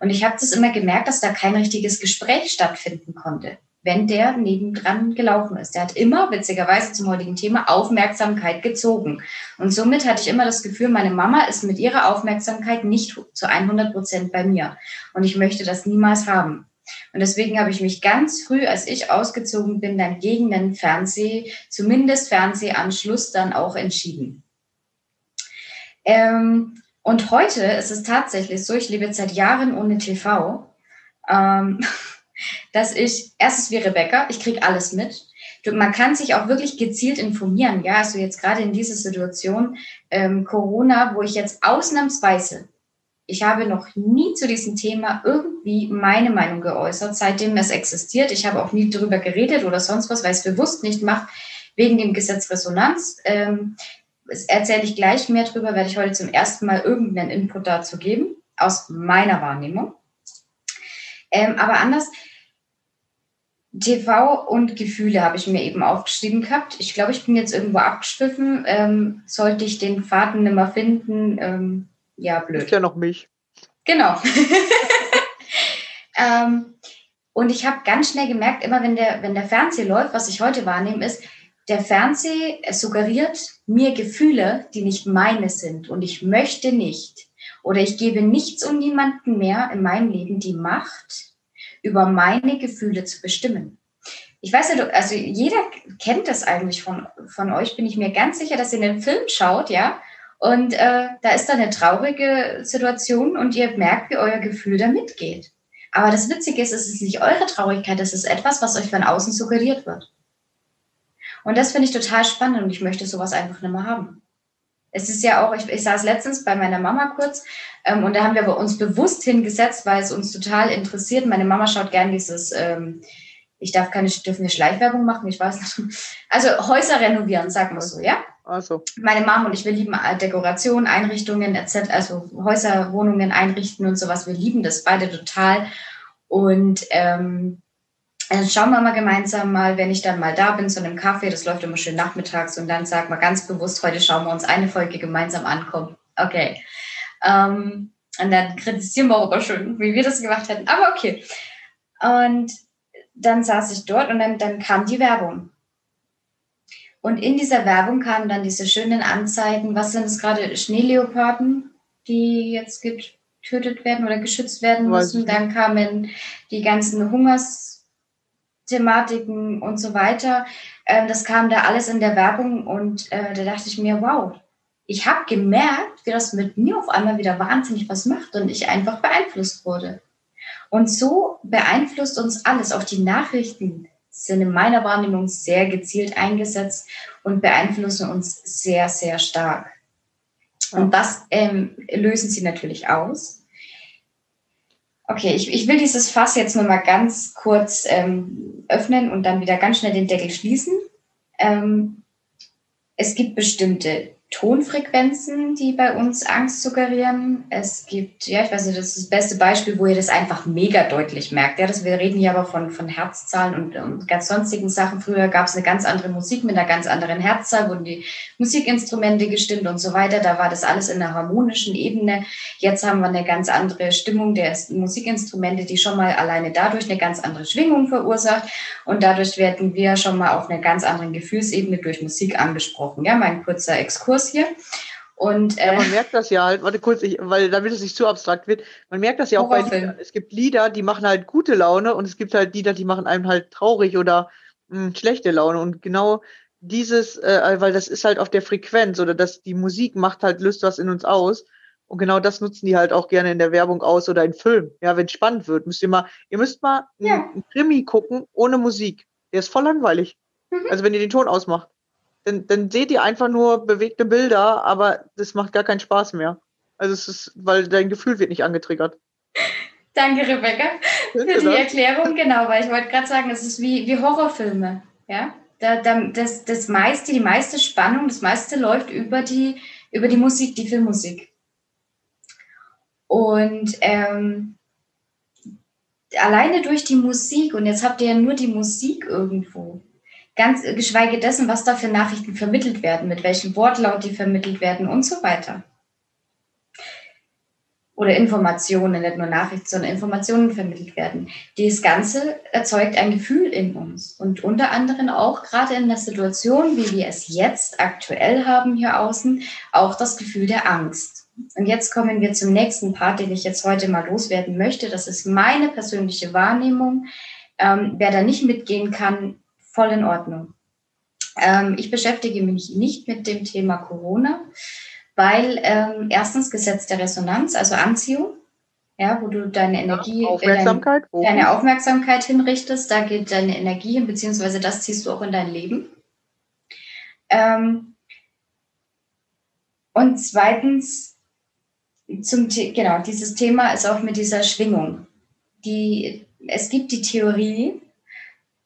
Und ich habe das immer gemerkt, dass da kein richtiges Gespräch stattfinden konnte wenn der nebendran gelaufen ist. Der hat immer, witzigerweise zum heutigen Thema, Aufmerksamkeit gezogen. Und somit hatte ich immer das Gefühl, meine Mama ist mit ihrer Aufmerksamkeit nicht zu 100 Prozent bei mir. Und ich möchte das niemals haben. Und deswegen habe ich mich ganz früh, als ich ausgezogen bin, dann gegen den Fernseh, zumindest Fernsehanschluss, dann auch entschieden. Ähm, und heute ist es tatsächlich so, ich lebe jetzt seit Jahren ohne TV. Ähm, [LAUGHS] dass ich, erstens wie Rebecca, ich kriege alles mit. Man kann sich auch wirklich gezielt informieren. Ja, also jetzt gerade in dieser Situation ähm, Corona, wo ich jetzt ausnahmsweise, ich habe noch nie zu diesem Thema irgendwie meine Meinung geäußert, seitdem es existiert. Ich habe auch nie darüber geredet oder sonst was, weil es bewusst nicht mache, wegen dem Gesetz Resonanz. Ähm, erzähle ich gleich mehr darüber, werde ich heute zum ersten Mal irgendeinen Input dazu geben, aus meiner Wahrnehmung. Ähm, aber anders, TV und Gefühle habe ich mir eben aufgeschrieben gehabt. Ich glaube, ich bin jetzt irgendwo abgeschwiffen. Ähm, sollte ich den Faden nicht mehr finden, ähm, ja, blöd. Ist ja noch mich. Genau. [LAUGHS] ähm, und ich habe ganz schnell gemerkt, immer wenn der, wenn der Fernseher läuft, was ich heute wahrnehme, ist, der Fernseher suggeriert mir Gefühle, die nicht meine sind. Und ich möchte nicht oder ich gebe nichts und niemanden mehr in meinem Leben die Macht, über meine Gefühle zu bestimmen. Ich weiß ja, also jeder kennt das eigentlich von, von euch, bin ich mir ganz sicher, dass ihr einen Film schaut, ja, und äh, da ist da eine traurige Situation und ihr merkt, wie euer Gefühl da mitgeht. Aber das Witzige ist, es ist nicht eure Traurigkeit, es ist etwas, was euch von außen suggeriert wird. Und das finde ich total spannend und ich möchte sowas einfach nicht mehr haben. Es ist ja auch, ich, ich saß letztens bei meiner Mama kurz ähm, und da haben wir aber uns bewusst hingesetzt, weil es uns total interessiert. Meine Mama schaut gern dieses, ähm, ich darf keine, dürfen wir Schleichwerbung machen, ich weiß nicht. Also Häuser renovieren, sagen wir so, ja? Also. Meine Mama und ich, wir lieben Dekoration, Einrichtungen etc., also Häuser, Wohnungen einrichten und sowas. Wir lieben das beide total. Und ähm, dann schauen wir mal gemeinsam mal, wenn ich dann mal da bin zu einem Kaffee, das läuft immer schön nachmittags und dann sagen wir ganz bewusst, heute schauen wir uns eine Folge gemeinsam an. Komm, okay. Ähm, und dann kritisieren wir aber schön, wie wir das gemacht hätten. Aber okay. Und dann saß ich dort und dann, dann kam die Werbung. Und in dieser Werbung kamen dann diese schönen Anzeigen, was sind es gerade, Schneeleoparden, die jetzt getötet werden oder geschützt werden müssen. Dann kamen die ganzen Hungers Thematiken und so weiter. Ähm, das kam da alles in der Werbung und äh, da dachte ich mir, wow, ich habe gemerkt, wie das mit mir auf einmal wieder wahnsinnig was macht und ich einfach beeinflusst wurde. Und so beeinflusst uns alles. Auch die Nachrichten sind in meiner Wahrnehmung sehr gezielt eingesetzt und beeinflussen uns sehr, sehr stark. Und das ähm, lösen sie natürlich aus. Okay, ich, ich will dieses Fass jetzt nur mal ganz kurz ähm, öffnen und dann wieder ganz schnell den Deckel schließen. Ähm, es gibt bestimmte Tonfrequenzen, die bei uns Angst suggerieren. Es gibt, ja, ich weiß nicht, das ist das beste Beispiel, wo ihr das einfach mega deutlich merkt. Ja, das, wir reden hier aber von, von Herzzahlen und, und ganz sonstigen Sachen. Früher gab es eine ganz andere Musik mit einer ganz anderen Herzzahl, wurden die Musikinstrumente gestimmt und so weiter. Da war das alles in einer harmonischen Ebene. Jetzt haben wir eine ganz andere Stimmung der Musikinstrumente, die schon mal alleine dadurch eine ganz andere Schwingung verursacht. Und dadurch werden wir schon mal auf einer ganz anderen Gefühlsebene durch Musik angesprochen. Ja, mein kurzer Exkurs Kurs hier. Und, äh, ja, man merkt das ja halt, warte kurz, ich, weil damit es nicht zu abstrakt wird, man merkt das ja auch bei Liedern. Es gibt Lieder, die machen halt gute Laune und es gibt halt Lieder, die machen einem halt traurig oder mh, hm, schlechte Laune. Und genau dieses, äh, weil das ist halt auf der Frequenz oder dass die Musik macht halt, löst was in uns aus. Und genau das nutzen die halt auch gerne in der Werbung aus oder in Film. Ja, wenn es spannend wird, müsst ihr mal, ihr müsst mal ja. einen Krimi gucken ohne Musik. Der ist voll langweilig. Mhm. Also wenn ihr den Ton ausmacht dann, dann seht ihr einfach nur bewegte Bilder, aber das macht gar keinen Spaß mehr. Also es ist, weil dein Gefühl wird nicht angetriggert. [LAUGHS] Danke, Rebecca, für die das? Erklärung. Genau, weil ich wollte gerade sagen, es ist wie, wie Horrorfilme. Ja? Da, da, das, das meiste, die meiste Spannung, das meiste läuft über die, über die Musik, die Filmmusik. Und ähm, alleine durch die Musik, und jetzt habt ihr ja nur die Musik irgendwo, ganz geschweige dessen, was da für Nachrichten vermittelt werden, mit welchem Wortlaut die vermittelt werden und so weiter. Oder Informationen, nicht nur Nachrichten, sondern Informationen vermittelt werden. Dieses Ganze erzeugt ein Gefühl in uns und unter anderem auch gerade in der Situation, wie wir es jetzt aktuell haben hier außen, auch das Gefühl der Angst. Und jetzt kommen wir zum nächsten Part, den ich jetzt heute mal loswerden möchte. Das ist meine persönliche Wahrnehmung. Ähm, wer da nicht mitgehen kann, voll in Ordnung. Ähm, ich beschäftige mich nicht mit dem Thema Corona, weil ähm, erstens Gesetz der Resonanz, also Anziehung, ja, wo du deine Energie, Aufmerksamkeit, dein, deine Aufmerksamkeit hinrichtest, da geht deine Energie hin, beziehungsweise das ziehst du auch in dein Leben. Ähm, und zweitens, zum, genau, dieses Thema ist auch mit dieser Schwingung. Die, es gibt die Theorie,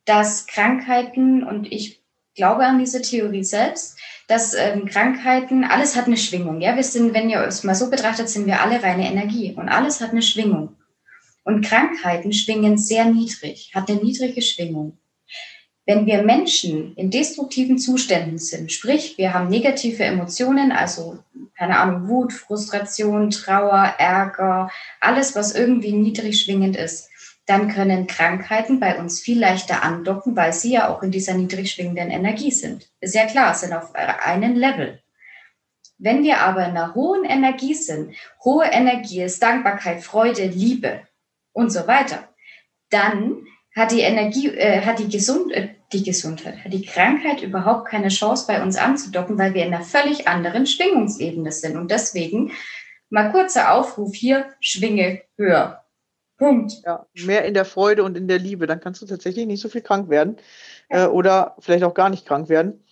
dass Krankheiten, und ich glaube an diese Theorie selbst, dass ähm, Krankheiten, alles hat eine Schwingung. Ja, wir sind, wenn ihr es mal so betrachtet, sind wir alle reine Energie und alles hat eine Schwingung. Und Krankheiten schwingen sehr niedrig, hat eine niedrige Schwingung. Wenn wir Menschen in destruktiven Zuständen sind, sprich, wir haben negative Emotionen, also keine Ahnung, Wut, Frustration, Trauer, Ärger, alles, was irgendwie niedrig schwingend ist, dann können Krankheiten bei uns viel leichter andocken, weil sie ja auch in dieser niedrig schwingenden Energie sind. Ist ja klar, sind auf einem Level. Wenn wir aber in einer hohen Energie sind, hohe Energie ist Dankbarkeit, Freude, Liebe und so weiter, dann hat die Energie, äh, hat die, Gesund äh, die Gesundheit, hat die Krankheit überhaupt keine Chance bei uns anzudocken, weil wir in einer völlig anderen Schwingungsebene sind. Und deswegen mal kurzer Aufruf hier, schwinge höher. Punkt. Ja, mehr in der Freude und in der Liebe. Dann kannst du tatsächlich nicht so viel krank werden. Ja. Äh, oder vielleicht auch gar nicht krank werden.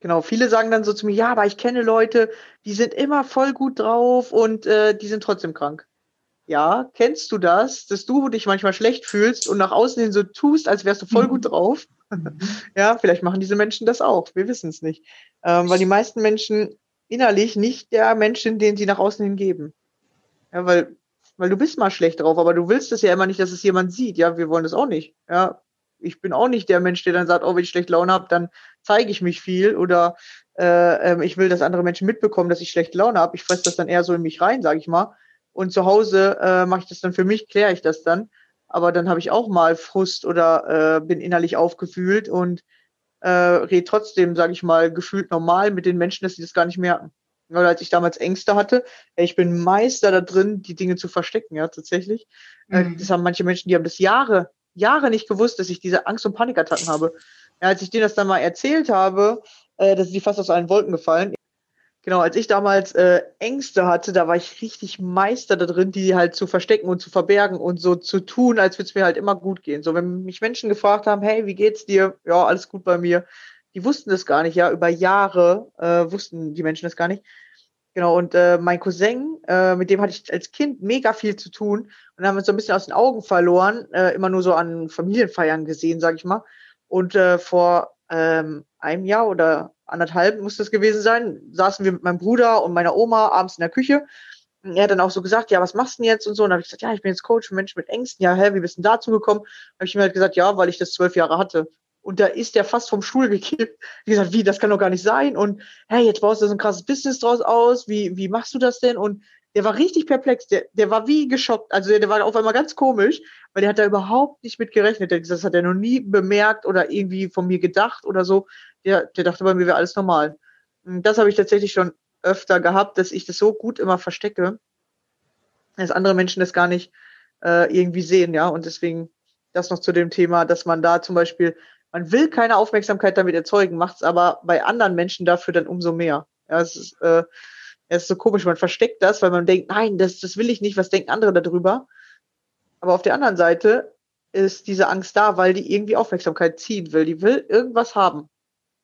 Genau, viele sagen dann so zu mir, ja, aber ich kenne Leute, die sind immer voll gut drauf und äh, die sind trotzdem krank. Ja, kennst du das, dass du dich manchmal schlecht fühlst und nach außen hin so tust, als wärst du voll gut mhm. drauf? [LAUGHS] ja, vielleicht machen diese Menschen das auch. Wir wissen es nicht. Ähm, weil die meisten Menschen innerlich nicht der Mensch sind, den sie nach außen hin geben. Ja, weil weil du bist mal schlecht drauf, aber du willst es ja immer nicht, dass es jemand sieht. Ja, wir wollen das auch nicht. Ja, ich bin auch nicht der Mensch, der dann sagt, oh, wenn ich schlecht Laune habe, dann zeige ich mich viel oder äh, ähm, ich will, dass andere Menschen mitbekommen, dass ich schlechte Laune habe. Ich fresse das dann eher so in mich rein, sage ich mal. Und zu Hause äh, mache ich das dann für mich, kläre ich das dann. Aber dann habe ich auch mal Frust oder äh, bin innerlich aufgefühlt und äh, rede trotzdem, sage ich mal, gefühlt normal mit den Menschen, dass sie das gar nicht merken weil als ich damals Ängste hatte, ich bin Meister da drin, die Dinge zu verstecken, ja, tatsächlich. Äh, mhm. Das haben manche Menschen, die haben das Jahre, Jahre nicht gewusst, dass ich diese Angst- und Panikattacken habe. Ja, als ich denen das dann mal erzählt habe, äh, dass die fast aus allen Wolken gefallen. Genau, als ich damals äh, Ängste hatte, da war ich richtig Meister da drin, die halt zu verstecken und zu verbergen und so zu tun, als würde es mir halt immer gut gehen. So, wenn mich Menschen gefragt haben, hey, wie geht's dir? Ja, alles gut bei mir die wussten das gar nicht, ja, über Jahre äh, wussten die Menschen das gar nicht. Genau, und äh, mein Cousin, äh, mit dem hatte ich als Kind mega viel zu tun und haben uns so ein bisschen aus den Augen verloren, äh, immer nur so an Familienfeiern gesehen, sag ich mal. Und äh, vor ähm, einem Jahr oder anderthalb muss das gewesen sein, saßen wir mit meinem Bruder und meiner Oma abends in der Küche. Und er hat dann auch so gesagt, ja, was machst du denn jetzt und so. Und dann habe ich gesagt, ja, ich bin jetzt Coach für Menschen mit Ängsten. Ja, hä, wie bist du denn dazu gekommen? habe ich ihm halt gesagt, ja, weil ich das zwölf Jahre hatte. Und da ist der fast vom Stuhl gekippt. Wie gesagt, wie, das kann doch gar nicht sein. Und hey, jetzt baust du so ein krasses Business draus aus. Wie, wie machst du das denn? Und der war richtig perplex. Der, der war wie geschockt. Also der, der war auf einmal ganz komisch, weil der hat da überhaupt nicht mit gerechnet. Das hat er noch nie bemerkt oder irgendwie von mir gedacht oder so. Der, der dachte bei mir wäre alles normal. Und das habe ich tatsächlich schon öfter gehabt, dass ich das so gut immer verstecke, dass andere Menschen das gar nicht äh, irgendwie sehen, ja. Und deswegen das noch zu dem Thema, dass man da zum Beispiel man will keine Aufmerksamkeit damit erzeugen, macht es aber bei anderen Menschen dafür dann umso mehr. Ja, es ist, äh, es ist so komisch, man versteckt das, weil man denkt, nein, das, das will ich nicht, was denken andere darüber? Aber auf der anderen Seite ist diese Angst da, weil die irgendwie Aufmerksamkeit ziehen will. Die will irgendwas haben.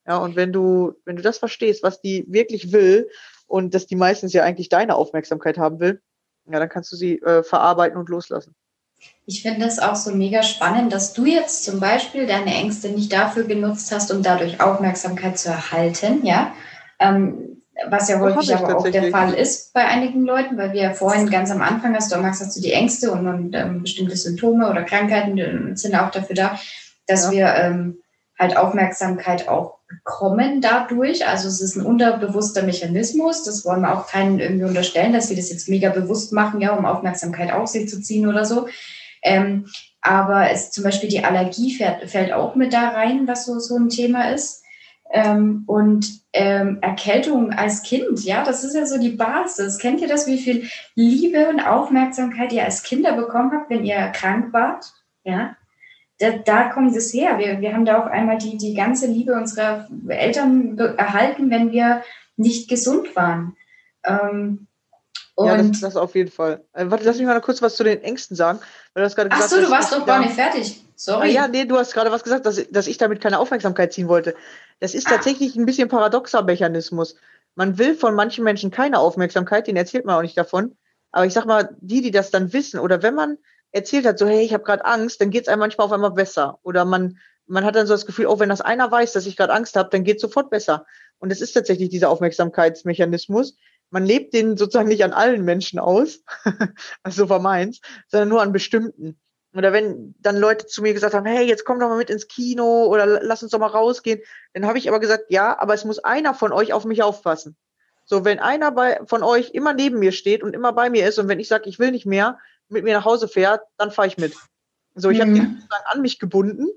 Ja, und wenn du, wenn du das verstehst, was die wirklich will und dass die meistens ja eigentlich deine Aufmerksamkeit haben will, ja, dann kannst du sie äh, verarbeiten und loslassen. Ich finde es auch so mega spannend, dass du jetzt zum Beispiel deine Ängste nicht dafür genutzt hast, um dadurch Aufmerksamkeit zu erhalten, ja. Ähm, was ja häufig aber auch der Fall ist bei einigen Leuten, weil wir ja vorhin ganz am Anfang hast du gesagt, hast du die Ängste und, und ähm, bestimmte Symptome oder Krankheiten sind auch dafür da, dass ja. wir ähm, halt Aufmerksamkeit auch bekommen dadurch. Also es ist ein unterbewusster Mechanismus. Das wollen wir auch keinen irgendwie unterstellen, dass sie das jetzt mega bewusst machen, ja, um Aufmerksamkeit auf sich zu ziehen oder so. Ähm, aber es zum Beispiel die Allergie fährt, fällt auch mit da rein, was so, so ein Thema ist. Ähm, und ähm, Erkältung als Kind, ja, das ist ja so die Basis. Kennt ihr das, wie viel Liebe und Aufmerksamkeit ihr als Kinder bekommen habt, wenn ihr krank wart? Ja, da, da kommt es her. Wir, wir haben da auch einmal die, die ganze Liebe unserer Eltern erhalten, wenn wir nicht gesund waren. Ähm, und ja, das, das auf jeden Fall. Äh, warte, lass mich mal kurz was zu den Ängsten sagen. Weil du gerade Ach so, du warst doch gar nicht fertig. Sorry. Ja, nee, du hast gerade was gesagt, dass, dass ich damit keine Aufmerksamkeit ziehen wollte. Das ist ah. tatsächlich ein bisschen paradoxer Mechanismus. Man will von manchen Menschen keine Aufmerksamkeit, den erzählt man auch nicht davon. Aber ich sag mal, die, die das dann wissen, oder wenn man erzählt hat, so, hey, ich habe gerade Angst, dann geht es einem manchmal auf einmal besser. Oder man, man hat dann so das Gefühl, oh, wenn das einer weiß, dass ich gerade Angst habe, dann geht es sofort besser. Und es ist tatsächlich dieser Aufmerksamkeitsmechanismus man lebt den sozusagen nicht an allen Menschen aus, [LAUGHS] also war meins, sondern nur an bestimmten. Oder wenn dann Leute zu mir gesagt haben, hey, jetzt komm doch mal mit ins Kino oder lass uns doch mal rausgehen, dann habe ich aber gesagt, ja, aber es muss einer von euch auf mich aufpassen. So, wenn einer bei, von euch immer neben mir steht und immer bei mir ist und wenn ich sage, ich will nicht mehr, mit mir nach Hause fährt, dann fahre ich mit. So, ich mhm. habe die sozusagen an mich gebunden,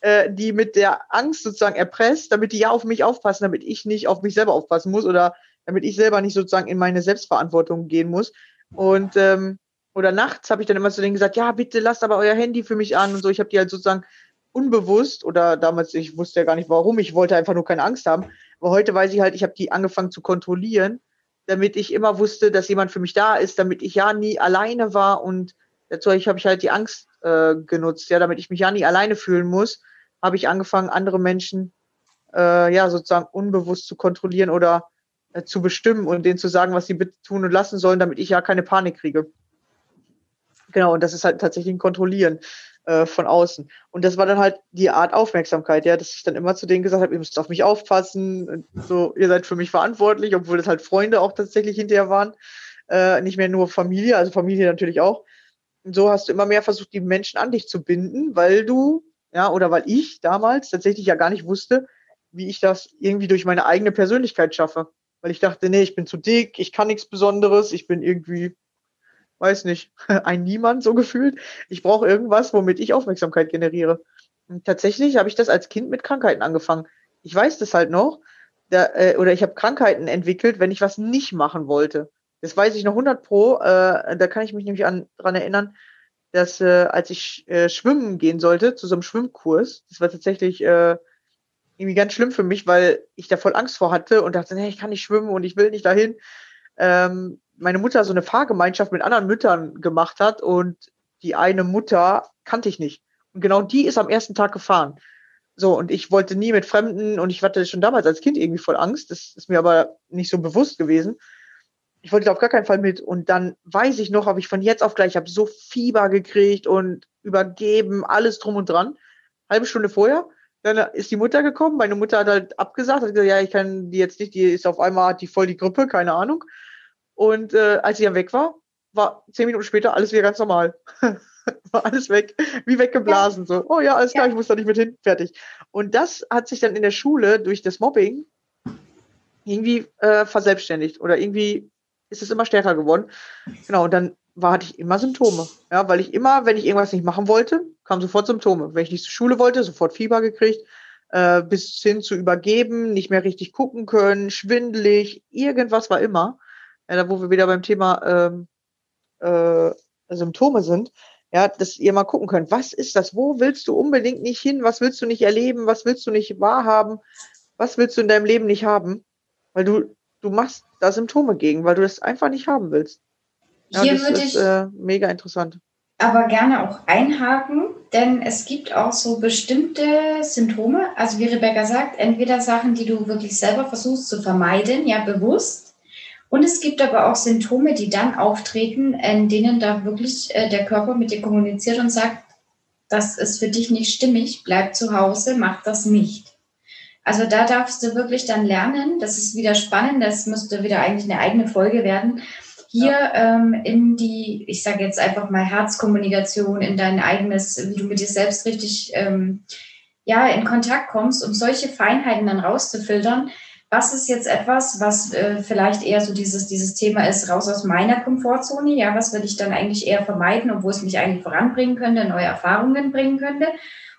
äh, die mit der Angst sozusagen erpresst, damit die ja auf mich aufpassen, damit ich nicht auf mich selber aufpassen muss oder damit ich selber nicht sozusagen in meine Selbstverantwortung gehen muss. Und ähm, oder nachts habe ich dann immer zu denen gesagt, ja, bitte lasst aber euer Handy für mich an und so. Ich habe die halt sozusagen unbewusst oder damals, ich wusste ja gar nicht warum, ich wollte einfach nur keine Angst haben. Aber heute weiß ich halt, ich habe die angefangen zu kontrollieren, damit ich immer wusste, dass jemand für mich da ist, damit ich ja nie alleine war und dazu habe ich halt die Angst äh, genutzt, ja, damit ich mich ja nie alleine fühlen muss, habe ich angefangen, andere Menschen äh, ja sozusagen unbewusst zu kontrollieren oder äh, zu bestimmen und denen zu sagen, was sie tun und lassen sollen, damit ich ja keine Panik kriege. Genau, und das ist halt tatsächlich ein Kontrollieren äh, von außen. Und das war dann halt die Art Aufmerksamkeit, ja, dass ich dann immer zu denen gesagt habe, ihr müsst auf mich aufpassen, so, ihr seid für mich verantwortlich, obwohl das halt Freunde auch tatsächlich hinterher waren, äh, nicht mehr nur Familie, also Familie natürlich auch. Und so hast du immer mehr versucht, die Menschen an dich zu binden, weil du, ja, oder weil ich damals tatsächlich ja gar nicht wusste, wie ich das irgendwie durch meine eigene Persönlichkeit schaffe weil ich dachte, nee, ich bin zu dick, ich kann nichts Besonderes, ich bin irgendwie, weiß nicht, [LAUGHS] ein Niemand so gefühlt. Ich brauche irgendwas, womit ich Aufmerksamkeit generiere. Und tatsächlich habe ich das als Kind mit Krankheiten angefangen. Ich weiß das halt noch, da, äh, oder ich habe Krankheiten entwickelt, wenn ich was nicht machen wollte. Das weiß ich noch 100 pro. Äh, da kann ich mich nämlich an, dran erinnern, dass äh, als ich äh, schwimmen gehen sollte zu so einem Schwimmkurs, das war tatsächlich äh, irgendwie ganz schlimm für mich, weil ich da voll Angst vor hatte und dachte, nee, ich kann nicht schwimmen und ich will nicht dahin. Ähm, meine Mutter so eine Fahrgemeinschaft mit anderen Müttern gemacht hat und die eine Mutter kannte ich nicht. Und genau die ist am ersten Tag gefahren. So, und ich wollte nie mit Fremden und ich hatte schon damals als Kind irgendwie voll Angst. Das ist mir aber nicht so bewusst gewesen. Ich wollte da auf gar keinen Fall mit. Und dann weiß ich noch, habe ich von jetzt auf gleich, ich habe so Fieber gekriegt und übergeben, alles drum und dran. Halbe Stunde vorher Dann ist die Mutter gekommen. Meine Mutter hat halt abgesagt, hat gesagt, ja, ich kann die jetzt nicht, die ist auf einmal, hat die voll die Grippe, keine Ahnung. Und äh, als sie dann weg war, war zehn Minuten später alles wieder ganz normal. [LAUGHS] war alles weg, wie weggeblasen. Ja. So, oh ja, alles klar, ja. ich muss da nicht mit hin, fertig. Und das hat sich dann in der Schule durch das Mobbing irgendwie äh, verselbstständigt oder irgendwie ist es immer stärker geworden. Genau, und dann war, hatte ich immer Symptome. Ja, weil ich immer, wenn ich irgendwas nicht machen wollte, kam sofort Symptome. Wenn ich nicht zur Schule wollte, sofort Fieber gekriegt, äh, bis hin zu übergeben, nicht mehr richtig gucken können, schwindelig, irgendwas war immer. Ja, da wo wir wieder beim Thema ähm, äh, Symptome sind, ja, dass ihr mal gucken könnt, was ist das? Wo willst du unbedingt nicht hin? Was willst du nicht erleben? Was willst du nicht wahrhaben? Was willst du in deinem Leben nicht haben? Weil du, du machst da Symptome gegen, weil du das einfach nicht haben willst. Ja, Hier würde ich äh, mega interessant. Aber gerne auch einhaken, denn es gibt auch so bestimmte Symptome. Also wie Rebecca sagt, entweder Sachen, die du wirklich selber versuchst zu vermeiden, ja bewusst. Und es gibt aber auch Symptome, die dann auftreten, in denen da wirklich äh, der Körper mit dir kommuniziert und sagt, das ist für dich nicht stimmig, bleib zu Hause, mach das nicht. Also da darfst du wirklich dann lernen, das ist wieder spannend, das müsste wieder eigentlich eine eigene Folge werden, hier ja. ähm, in die, ich sage jetzt einfach mal Herzkommunikation, in dein eigenes, wie du mit dir selbst richtig ähm, ja, in Kontakt kommst, um solche Feinheiten dann rauszufiltern. Was ist jetzt etwas, was äh, vielleicht eher so dieses, dieses Thema ist, raus aus meiner Komfortzone? Ja, was will ich dann eigentlich eher vermeiden, obwohl es mich eigentlich voranbringen könnte, neue Erfahrungen bringen könnte?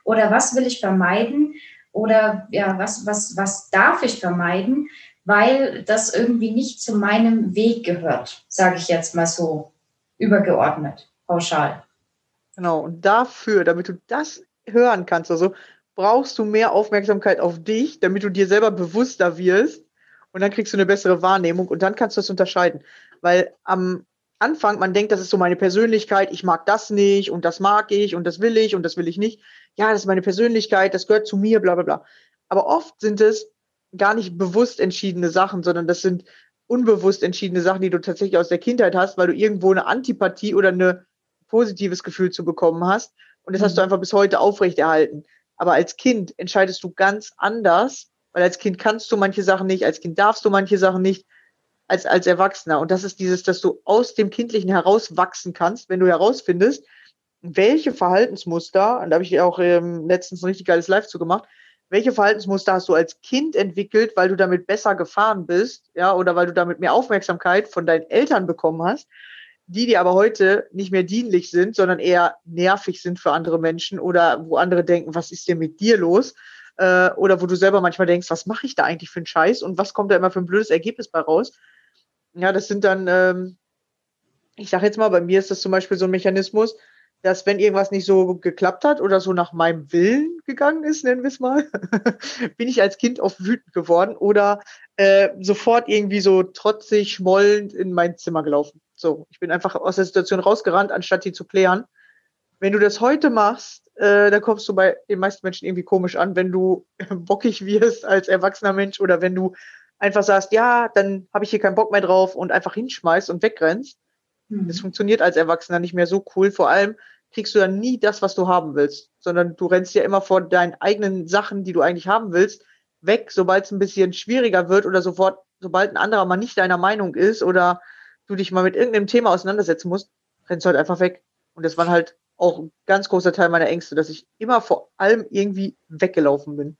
Oder was will ich vermeiden? Oder ja, was, was, was darf ich vermeiden? weil das irgendwie nicht zu meinem Weg gehört, sage ich jetzt mal so übergeordnet, pauschal. Genau, und dafür, damit du das hören kannst, also brauchst du mehr Aufmerksamkeit auf dich, damit du dir selber bewusster wirst und dann kriegst du eine bessere Wahrnehmung und dann kannst du es unterscheiden. Weil am Anfang, man denkt, das ist so meine Persönlichkeit, ich mag das nicht und das mag ich und das will ich und das will ich nicht. Ja, das ist meine Persönlichkeit, das gehört zu mir, bla bla bla. Aber oft sind es gar nicht bewusst entschiedene Sachen, sondern das sind unbewusst entschiedene Sachen, die du tatsächlich aus der Kindheit hast, weil du irgendwo eine Antipathie oder ein positives Gefühl zu bekommen hast. Und das mhm. hast du einfach bis heute aufrechterhalten. Aber als Kind entscheidest du ganz anders, weil als Kind kannst du manche Sachen nicht, als Kind darfst du manche Sachen nicht, als als Erwachsener. Und das ist dieses, dass du aus dem Kindlichen herauswachsen kannst, wenn du herausfindest, welche Verhaltensmuster, und da habe ich auch ähm, letztens ein richtig geiles Live zu gemacht, welche Verhaltensmuster hast du als Kind entwickelt, weil du damit besser gefahren bist, ja, oder weil du damit mehr Aufmerksamkeit von deinen Eltern bekommen hast, die dir aber heute nicht mehr dienlich sind, sondern eher nervig sind für andere Menschen oder wo andere denken, was ist denn mit dir los? Äh, oder wo du selber manchmal denkst, was mache ich da eigentlich für einen Scheiß und was kommt da immer für ein blödes Ergebnis bei raus? Ja, das sind dann, ähm, ich sage jetzt mal, bei mir ist das zum Beispiel so ein Mechanismus, dass wenn irgendwas nicht so geklappt hat oder so nach meinem Willen gegangen ist, nennen wir es mal, [LAUGHS] bin ich als Kind oft wütend geworden oder äh, sofort irgendwie so trotzig, schmollend in mein Zimmer gelaufen. So, ich bin einfach aus der Situation rausgerannt, anstatt die zu klären. Wenn du das heute machst, äh, dann kommst du bei den meisten Menschen irgendwie komisch an, wenn du [LAUGHS] bockig wirst als erwachsener Mensch oder wenn du einfach sagst, ja, dann habe ich hier keinen Bock mehr drauf und einfach hinschmeißt und wegrennst das mhm. funktioniert als Erwachsener nicht mehr so cool. Vor allem kriegst du dann nie das, was du haben willst, sondern du rennst ja immer vor deinen eigenen Sachen, die du eigentlich haben willst, weg, sobald es ein bisschen schwieriger wird oder sofort, sobald ein anderer mal nicht deiner Meinung ist oder du dich mal mit irgendeinem Thema auseinandersetzen musst, rennst du halt einfach weg. Und das war halt auch ein ganz großer Teil meiner Ängste, dass ich immer vor allem irgendwie weggelaufen bin.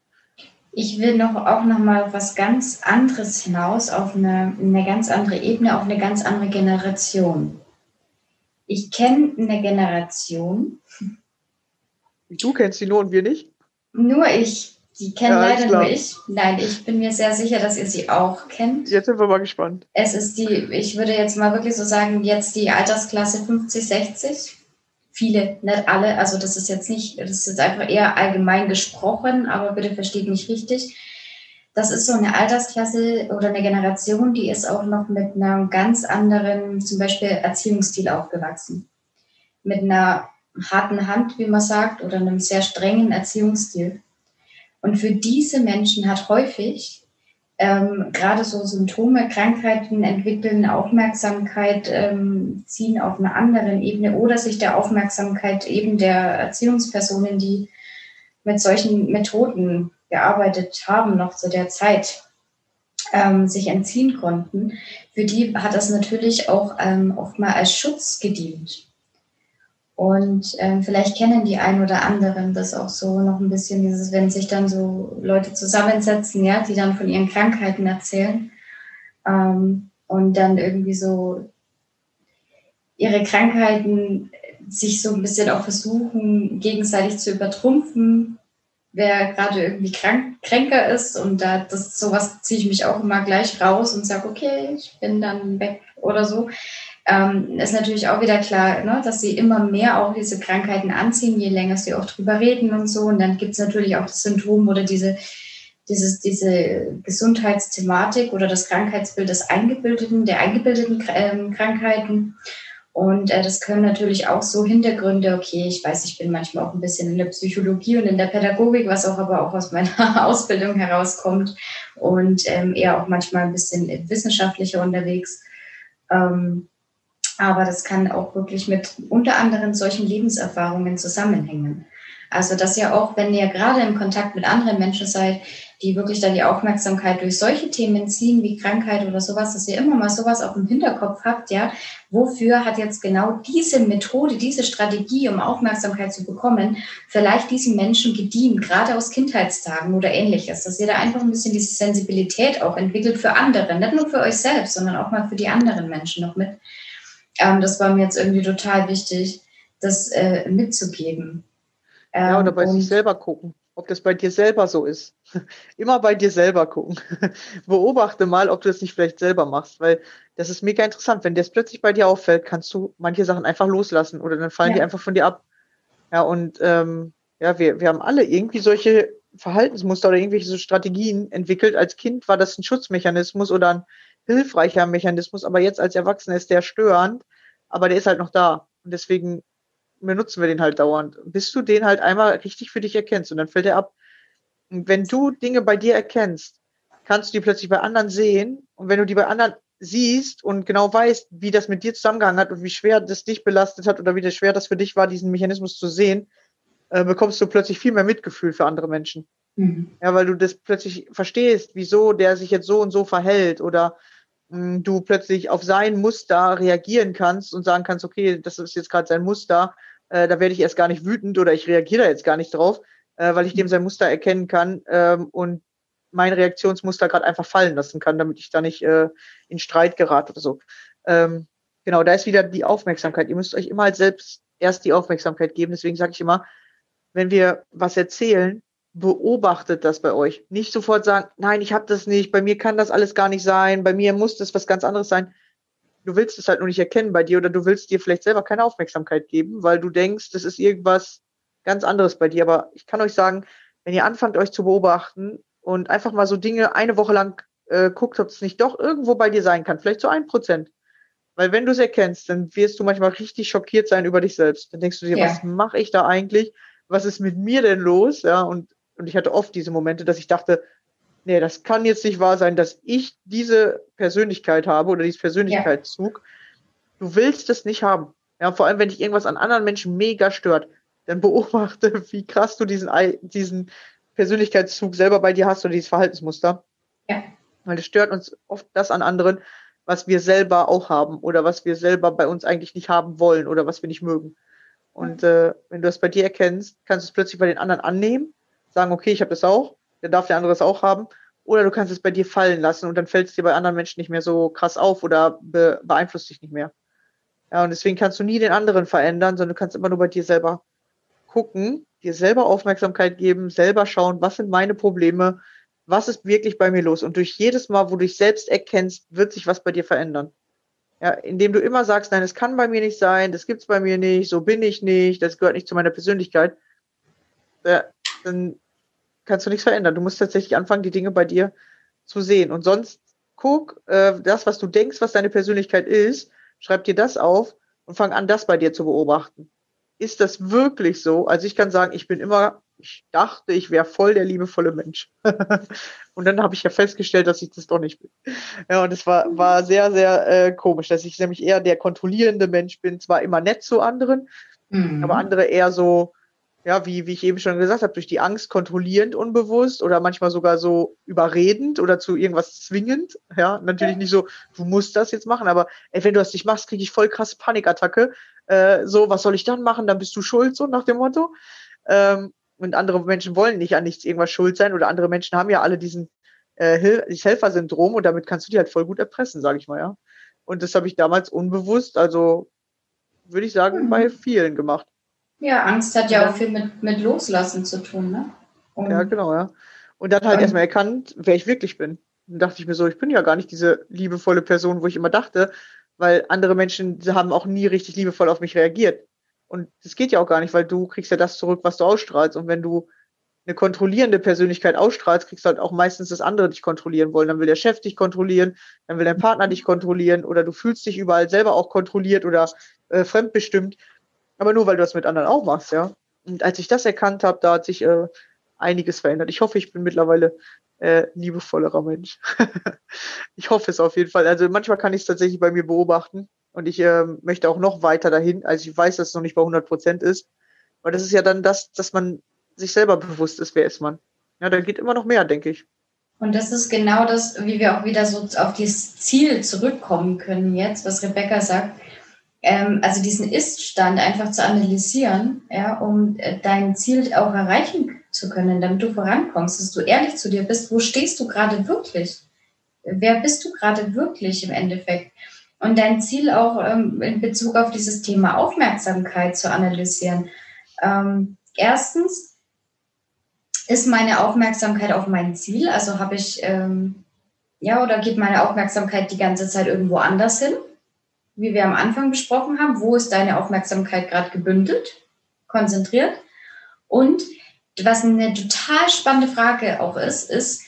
Ich will noch auch noch mal was ganz anderes hinaus, auf eine, eine ganz andere Ebene, auf eine ganz andere Generation. Ich kenne eine Generation. Du kennst sie nur und wir nicht? Nur ich. Die kennen ja, leider nur ich. Nein, ich bin mir sehr sicher, dass ihr sie auch kennt. Jetzt sind wir mal gespannt. Es ist die, ich würde jetzt mal wirklich so sagen, jetzt die Altersklasse 50, 60 viele, nicht alle. Also das ist jetzt nicht, das ist jetzt einfach eher allgemein gesprochen, aber bitte versteht mich richtig. Das ist so eine Altersklasse oder eine Generation, die ist auch noch mit einem ganz anderen, zum Beispiel Erziehungsstil aufgewachsen. Mit einer harten Hand, wie man sagt, oder einem sehr strengen Erziehungsstil. Und für diese Menschen hat häufig ähm, gerade so Symptome, Krankheiten entwickeln, Aufmerksamkeit ähm, ziehen auf einer anderen Ebene oder sich der Aufmerksamkeit eben der Erziehungspersonen, die mit solchen Methoden gearbeitet haben, noch zu der Zeit, ähm, sich entziehen konnten, für die hat das natürlich auch ähm, oft mal als Schutz gedient. Und ähm, vielleicht kennen die ein oder anderen das auch so noch ein bisschen, dieses, wenn sich dann so Leute zusammensetzen, ja, die dann von ihren Krankheiten erzählen ähm, und dann irgendwie so ihre Krankheiten sich so ein bisschen auch versuchen, gegenseitig zu übertrumpfen, wer gerade irgendwie krank, kränker ist. Und da das sowas ziehe ich mich auch immer gleich raus und sage, okay, ich bin dann weg oder so. Ähm, ist natürlich auch wieder klar, ne, dass sie immer mehr auch diese Krankheiten anziehen, je länger sie auch drüber reden und so. Und dann gibt es natürlich auch das Symptom oder diese, dieses, diese Gesundheitsthematik oder das Krankheitsbild des Eingebildeten, der eingebildeten ähm, Krankheiten. Und äh, das können natürlich auch so Hintergründe, okay, ich weiß, ich bin manchmal auch ein bisschen in der Psychologie und in der Pädagogik, was auch aber auch aus meiner [LAUGHS] Ausbildung herauskommt und ähm, eher auch manchmal ein bisschen wissenschaftlicher unterwegs. Ähm, aber das kann auch wirklich mit unter anderem solchen Lebenserfahrungen zusammenhängen. Also dass ihr auch, wenn ihr gerade im Kontakt mit anderen Menschen seid, die wirklich dann die Aufmerksamkeit durch solche Themen ziehen wie Krankheit oder sowas, dass ihr immer mal sowas auf dem Hinterkopf habt, ja, wofür hat jetzt genau diese Methode, diese Strategie, um Aufmerksamkeit zu bekommen, vielleicht diesen Menschen gedient, gerade aus Kindheitstagen oder ähnliches, dass ihr da einfach ein bisschen diese Sensibilität auch entwickelt für andere, nicht nur für euch selbst, sondern auch mal für die anderen Menschen noch mit. Ähm, das war mir jetzt irgendwie total wichtig, das äh, mitzugeben. Ähm, ja, oder bei sich selber gucken ob das bei dir selber so ist. [LAUGHS] Immer bei dir selber gucken. [LAUGHS] Beobachte mal, ob du das nicht vielleicht selber machst, weil das ist mega interessant. Wenn das plötzlich bei dir auffällt, kannst du manche Sachen einfach loslassen oder dann fallen ja. die einfach von dir ab. Ja, und ähm, ja, wir, wir haben alle irgendwie solche Verhaltensmuster oder irgendwelche so Strategien entwickelt. Als Kind war das ein Schutzmechanismus oder ein hilfreicher Mechanismus, aber jetzt als Erwachsener ist der störend, aber der ist halt noch da. Und deswegen benutzen wir den halt dauernd, bis du den halt einmal richtig für dich erkennst und dann fällt er ab. Und wenn du Dinge bei dir erkennst, kannst du die plötzlich bei anderen sehen und wenn du die bei anderen siehst und genau weißt, wie das mit dir zusammengehangen hat und wie schwer das dich belastet hat oder wie schwer das für dich war, diesen Mechanismus zu sehen, äh, bekommst du plötzlich viel mehr Mitgefühl für andere Menschen. Mhm. Ja, weil du das plötzlich verstehst, wieso der sich jetzt so und so verhält oder du plötzlich auf sein Muster reagieren kannst und sagen kannst, okay, das ist jetzt gerade sein Muster äh, da werde ich erst gar nicht wütend oder ich reagiere da jetzt gar nicht drauf, äh, weil ich dem sein Muster erkennen kann ähm, und mein Reaktionsmuster gerade einfach fallen lassen kann, damit ich da nicht äh, in Streit gerate oder so. Ähm, genau, da ist wieder die Aufmerksamkeit. Ihr müsst euch immer halt selbst erst die Aufmerksamkeit geben. Deswegen sage ich immer, wenn wir was erzählen, beobachtet das bei euch. Nicht sofort sagen, nein, ich habe das nicht, bei mir kann das alles gar nicht sein, bei mir muss das was ganz anderes sein du willst es halt nur nicht erkennen bei dir oder du willst dir vielleicht selber keine Aufmerksamkeit geben, weil du denkst, das ist irgendwas ganz anderes bei dir. Aber ich kann euch sagen, wenn ihr anfangt, euch zu beobachten und einfach mal so Dinge eine Woche lang äh, guckt, ob es nicht doch irgendwo bei dir sein kann, vielleicht so ein Prozent. Weil wenn du es erkennst, dann wirst du manchmal richtig schockiert sein über dich selbst. Dann denkst du dir, ja. was mache ich da eigentlich? Was ist mit mir denn los? Ja, und, und ich hatte oft diese Momente, dass ich dachte, nee, das kann jetzt nicht wahr sein, dass ich diese Persönlichkeit habe oder diesen Persönlichkeitszug. Ja. Du willst es nicht haben. Ja, vor allem, wenn dich irgendwas an anderen Menschen mega stört, dann [LAUGHS] beobachte, wie krass du diesen, diesen Persönlichkeitszug selber bei dir hast oder dieses Verhaltensmuster. Ja. Weil es stört uns oft das an anderen, was wir selber auch haben oder was wir selber bei uns eigentlich nicht haben wollen oder was wir nicht mögen. Und äh, wenn du das bei dir erkennst, kannst du es plötzlich bei den anderen annehmen, sagen, okay, ich habe das auch dann darf der andere es auch haben. Oder du kannst es bei dir fallen lassen und dann fällt es dir bei anderen Menschen nicht mehr so krass auf oder be beeinflusst dich nicht mehr. Ja, und deswegen kannst du nie den anderen verändern, sondern du kannst immer nur bei dir selber gucken, dir selber Aufmerksamkeit geben, selber schauen, was sind meine Probleme, was ist wirklich bei mir los. Und durch jedes Mal, wo du dich selbst erkennst, wird sich was bei dir verändern. Ja, indem du immer sagst, nein, es kann bei mir nicht sein, das gibt's bei mir nicht, so bin ich nicht, das gehört nicht zu meiner Persönlichkeit, ja, dann kannst du nichts verändern. Du musst tatsächlich anfangen, die Dinge bei dir zu sehen. Und sonst guck, äh, das, was du denkst, was deine Persönlichkeit ist, schreib dir das auf und fang an, das bei dir zu beobachten. Ist das wirklich so? Also ich kann sagen, ich bin immer, ich dachte, ich wäre voll der liebevolle Mensch. [LAUGHS] und dann habe ich ja festgestellt, dass ich das doch nicht bin. Ja, und es war, war sehr, sehr äh, komisch, dass ich nämlich eher der kontrollierende Mensch bin, zwar immer nett zu anderen, mhm. aber andere eher so, ja, wie, wie ich eben schon gesagt habe, durch die Angst kontrollierend unbewusst oder manchmal sogar so überredend oder zu irgendwas zwingend. Ja, natürlich nicht so, du musst das jetzt machen, aber ey, wenn du das nicht machst, kriege ich voll krasse Panikattacke. Äh, so, was soll ich dann machen? Dann bist du schuld, so nach dem Motto. Ähm, und andere Menschen wollen nicht an nichts irgendwas schuld sein oder andere Menschen haben ja alle diesen äh, dieses Helfersyndrom und damit kannst du die halt voll gut erpressen, sage ich mal, ja. Und das habe ich damals unbewusst, also würde ich sagen, mhm. bei vielen gemacht. Ja, Angst hat ja, ja auch viel mit, mit Loslassen zu tun, ne? Und ja, genau, ja. Und dann halt erstmal erkannt, wer ich wirklich bin. Dann dachte ich mir so, ich bin ja gar nicht diese liebevolle Person, wo ich immer dachte, weil andere Menschen haben auch nie richtig liebevoll auf mich reagiert. Und das geht ja auch gar nicht, weil du kriegst ja das zurück, was du ausstrahlst. Und wenn du eine kontrollierende Persönlichkeit ausstrahlst, kriegst du halt auch meistens, dass andere dich kontrollieren wollen. Dann will der Chef dich kontrollieren, dann will dein Partner dich kontrollieren oder du fühlst dich überall selber auch kontrolliert oder äh, fremdbestimmt. Aber nur, weil du das mit anderen auch machst, ja. Und als ich das erkannt habe, da hat sich äh, einiges verändert. Ich hoffe, ich bin mittlerweile äh, liebevollerer Mensch. [LAUGHS] ich hoffe es auf jeden Fall. Also manchmal kann ich es tatsächlich bei mir beobachten und ich äh, möchte auch noch weiter dahin. Also ich weiß, dass es noch nicht bei 100 Prozent ist. Aber das ist ja dann das, dass man sich selber bewusst ist, wer ist man. Ja, da geht immer noch mehr, denke ich. Und das ist genau das, wie wir auch wieder so auf dieses Ziel zurückkommen können jetzt, was Rebecca sagt ähm, also diesen Ist-Stand einfach zu analysieren, ja, um äh, dein Ziel auch erreichen zu können, damit du vorankommst, dass du ehrlich zu dir bist, wo stehst du gerade wirklich? Wer bist du gerade wirklich im Endeffekt? Und dein Ziel auch ähm, in Bezug auf dieses Thema Aufmerksamkeit zu analysieren. Ähm, erstens, ist meine Aufmerksamkeit auf mein Ziel? Also habe ich, ähm, ja, oder geht meine Aufmerksamkeit die ganze Zeit irgendwo anders hin? Wie wir am Anfang besprochen haben, wo ist deine Aufmerksamkeit gerade gebündelt, konzentriert? Und was eine total spannende Frage auch ist, ist,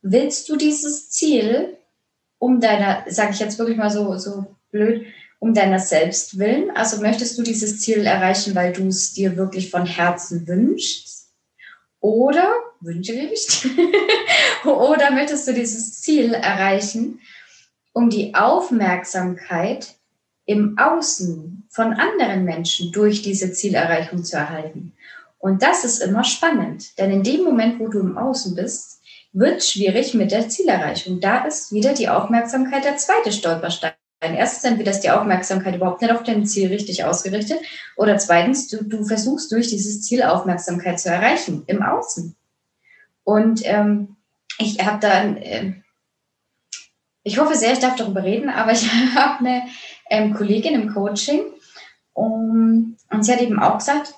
willst du dieses Ziel um deiner, sage ich jetzt wirklich mal so, so blöd, um deiner selbst willen? Also möchtest du dieses Ziel erreichen, weil du es dir wirklich von Herzen wünschst? Oder, wünsche ich, [LAUGHS] oder möchtest du dieses Ziel erreichen, um die Aufmerksamkeit im Außen von anderen Menschen durch diese Zielerreichung zu erhalten. Und das ist immer spannend, denn in dem Moment, wo du im Außen bist, wird es schwierig mit der Zielerreichung. Da ist wieder die Aufmerksamkeit der zweite Stolperstein. Erstens entweder ist die Aufmerksamkeit überhaupt nicht auf dein Ziel richtig ausgerichtet oder zweitens, du, du versuchst durch dieses Ziel Aufmerksamkeit zu erreichen im Außen. Und ähm, ich habe da äh, ich hoffe sehr, ich darf darüber reden, aber ich [LAUGHS] habe eine ähm, Kollegin im Coaching um, und sie hat eben auch gesagt,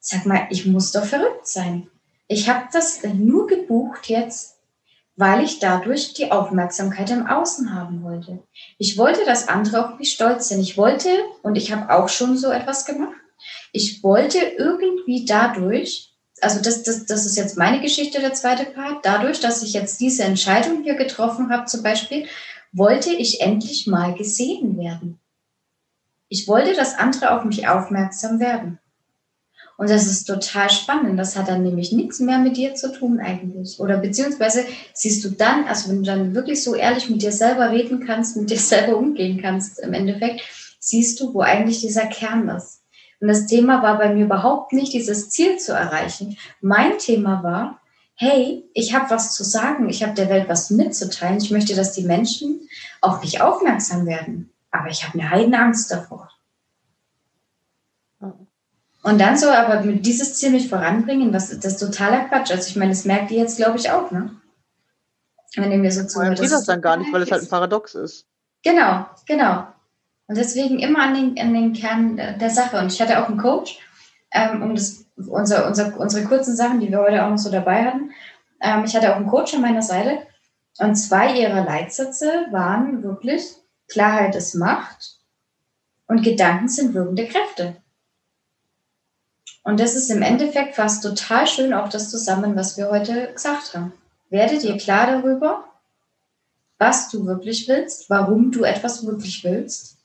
sag mal, ich muss doch verrückt sein. Ich habe das nur gebucht jetzt, weil ich dadurch die Aufmerksamkeit im Außen haben wollte. Ich wollte, dass andere auf mich stolz sind. Ich wollte, und ich habe auch schon so etwas gemacht, ich wollte irgendwie dadurch also das, das, das ist jetzt meine Geschichte, der zweite Part. Dadurch, dass ich jetzt diese Entscheidung hier getroffen habe, zum Beispiel, wollte ich endlich mal gesehen werden. Ich wollte, dass andere auf mich aufmerksam werden. Und das ist total spannend. Das hat dann nämlich nichts mehr mit dir zu tun eigentlich. Oder beziehungsweise siehst du dann, also wenn du dann wirklich so ehrlich mit dir selber reden kannst, mit dir selber umgehen kannst im Endeffekt, siehst du, wo eigentlich dieser Kern ist. Und das Thema war bei mir überhaupt nicht, dieses Ziel zu erreichen. Mein Thema war, hey, ich habe was zu sagen, ich habe der Welt was mitzuteilen, ich möchte, dass die Menschen auf mich aufmerksam werden. Aber ich habe eine Heidenangst davor. Und dann so aber mit dieses Ziel mich voranbringen, was das ist totaler Quatsch. Also ich meine, das merkt ihr jetzt, glaube ich, auch, ne? Wenn ihr mir so zuhört. geht das dann gar nicht, weil es halt ein Paradox ist. Genau, genau. Und deswegen immer an den, an den Kern der Sache. Und ich hatte auch einen Coach, ähm, um das, unser, unser, unsere kurzen Sachen, die wir heute auch noch so dabei hatten. Ähm, ich hatte auch einen Coach an meiner Seite. Und zwei ihrer Leitsätze waren wirklich, Klarheit ist Macht und Gedanken sind wirkende Kräfte. Und das ist im Endeffekt fast total schön auch das zusammen, was wir heute gesagt haben. Werde dir klar darüber, was du wirklich willst, warum du etwas wirklich willst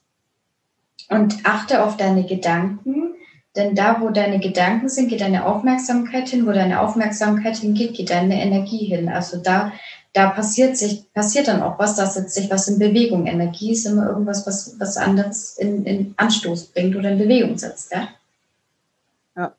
und achte auf deine Gedanken, denn da, wo deine Gedanken sind, geht deine Aufmerksamkeit hin. Wo deine Aufmerksamkeit hingeht, geht deine Energie hin. Also da, da passiert sich, passiert dann auch was, da setzt sich was in Bewegung. Energie ist immer irgendwas, was, was anderes in, in Anstoß bringt oder in Bewegung setzt, ja? Ja.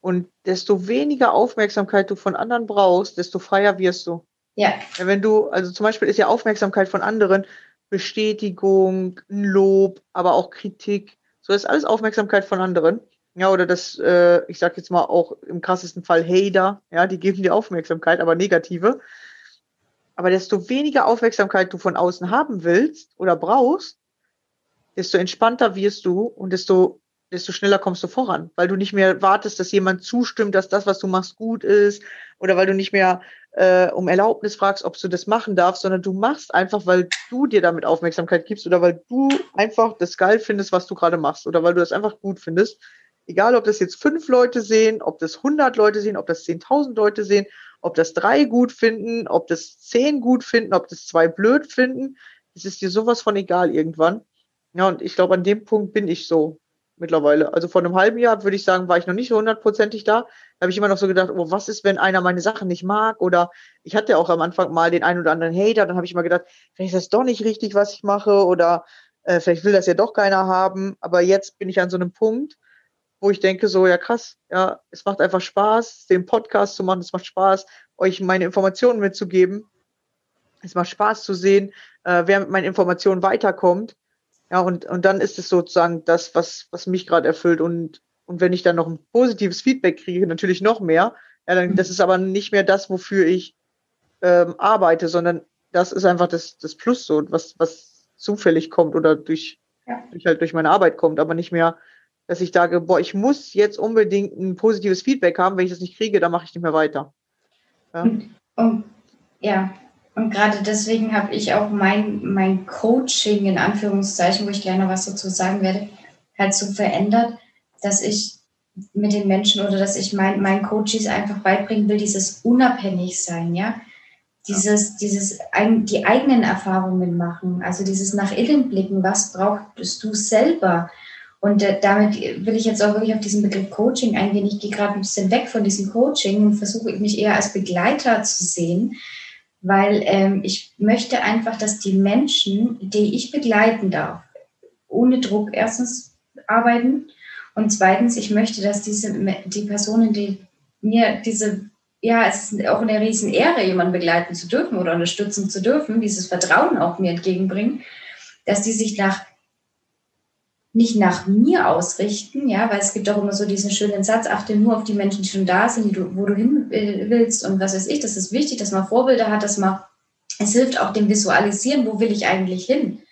Und desto weniger Aufmerksamkeit du von anderen brauchst, desto freier wirst du. Ja. ja wenn du, also zum Beispiel ist ja Aufmerksamkeit von anderen Bestätigung, Lob, aber auch Kritik. So ist alles Aufmerksamkeit von anderen. Ja, oder das, äh, ich sag jetzt mal auch im krassesten Fall Hater, ja, die geben dir Aufmerksamkeit, aber negative. Aber desto weniger Aufmerksamkeit du von außen haben willst oder brauchst, desto entspannter wirst du und desto, desto schneller kommst du voran, weil du nicht mehr wartest, dass jemand zustimmt, dass das, was du machst, gut ist, oder weil du nicht mehr äh, um Erlaubnis fragst, ob du das machen darfst, sondern du machst einfach, weil du dir damit Aufmerksamkeit gibst oder weil du einfach das geil findest, was du gerade machst oder weil du das einfach gut findest. Egal, ob das jetzt fünf Leute sehen, ob das hundert Leute sehen, ob das zehntausend Leute sehen, ob das drei gut finden, ob das zehn gut finden, ob das zwei blöd finden, es ist dir sowas von egal irgendwann. Ja, und ich glaube, an dem Punkt bin ich so mittlerweile. Also vor einem halben Jahr würde ich sagen, war ich noch nicht so hundertprozentig da. Da habe ich immer noch so gedacht, oh, was ist, wenn einer meine Sachen nicht mag? Oder ich hatte auch am Anfang mal den einen oder anderen Hater, dann habe ich immer gedacht, vielleicht ist das doch nicht richtig, was ich mache, oder äh, vielleicht will das ja doch keiner haben. Aber jetzt bin ich an so einem Punkt, wo ich denke, so, ja krass, ja, es macht einfach Spaß, den Podcast zu machen, es macht Spaß, euch meine Informationen mitzugeben. Es macht Spaß zu sehen, äh, wer mit meinen Informationen weiterkommt. Ja, und, und dann ist es sozusagen das, was, was mich gerade erfüllt. Und, und wenn ich dann noch ein positives Feedback kriege, natürlich noch mehr. Ja, dann, das [LAUGHS] ist aber nicht mehr das, wofür ich ähm, arbeite, sondern das ist einfach das, das Plus so, was, was zufällig kommt oder durch, ja. durch halt durch meine Arbeit kommt, aber nicht mehr dass ich sage, boah, ich muss jetzt unbedingt ein positives Feedback haben, wenn ich das nicht kriege, dann mache ich nicht mehr weiter. Ja, und, und, ja. Und gerade deswegen habe ich auch mein, mein Coaching in Anführungszeichen, wo ich gerne was dazu sagen werde, halt so verändert, dass ich mit den Menschen oder dass ich mein, meinen Coaches einfach beibringen will, dieses unabhängig sein, ja. Dieses, dieses, die eigenen Erfahrungen machen, also dieses nach innen blicken, was brauchst du selber? Und äh, damit will ich jetzt auch wirklich auf diesen Begriff Coaching eingehen. Ich gehe gerade ein bisschen weg von diesem Coaching und versuche mich eher als Begleiter zu sehen, weil ähm, ich möchte einfach, dass die Menschen, die ich begleiten darf, ohne Druck erstens arbeiten und zweitens, ich möchte, dass diese die Personen, die mir diese ja, es ist auch eine riesen Ehre, jemanden begleiten zu dürfen oder unterstützen zu dürfen, dieses Vertrauen auch mir entgegenbringen, dass die sich nach nicht nach mir ausrichten, ja, weil es gibt auch immer so diesen schönen Satz, achte nur auf die Menschen, die schon da sind, du, wo du hin willst und was weiß ich, das ist wichtig, dass man Vorbilder hat, dass man, es hilft auch dem Visualisieren, wo will ich eigentlich hin.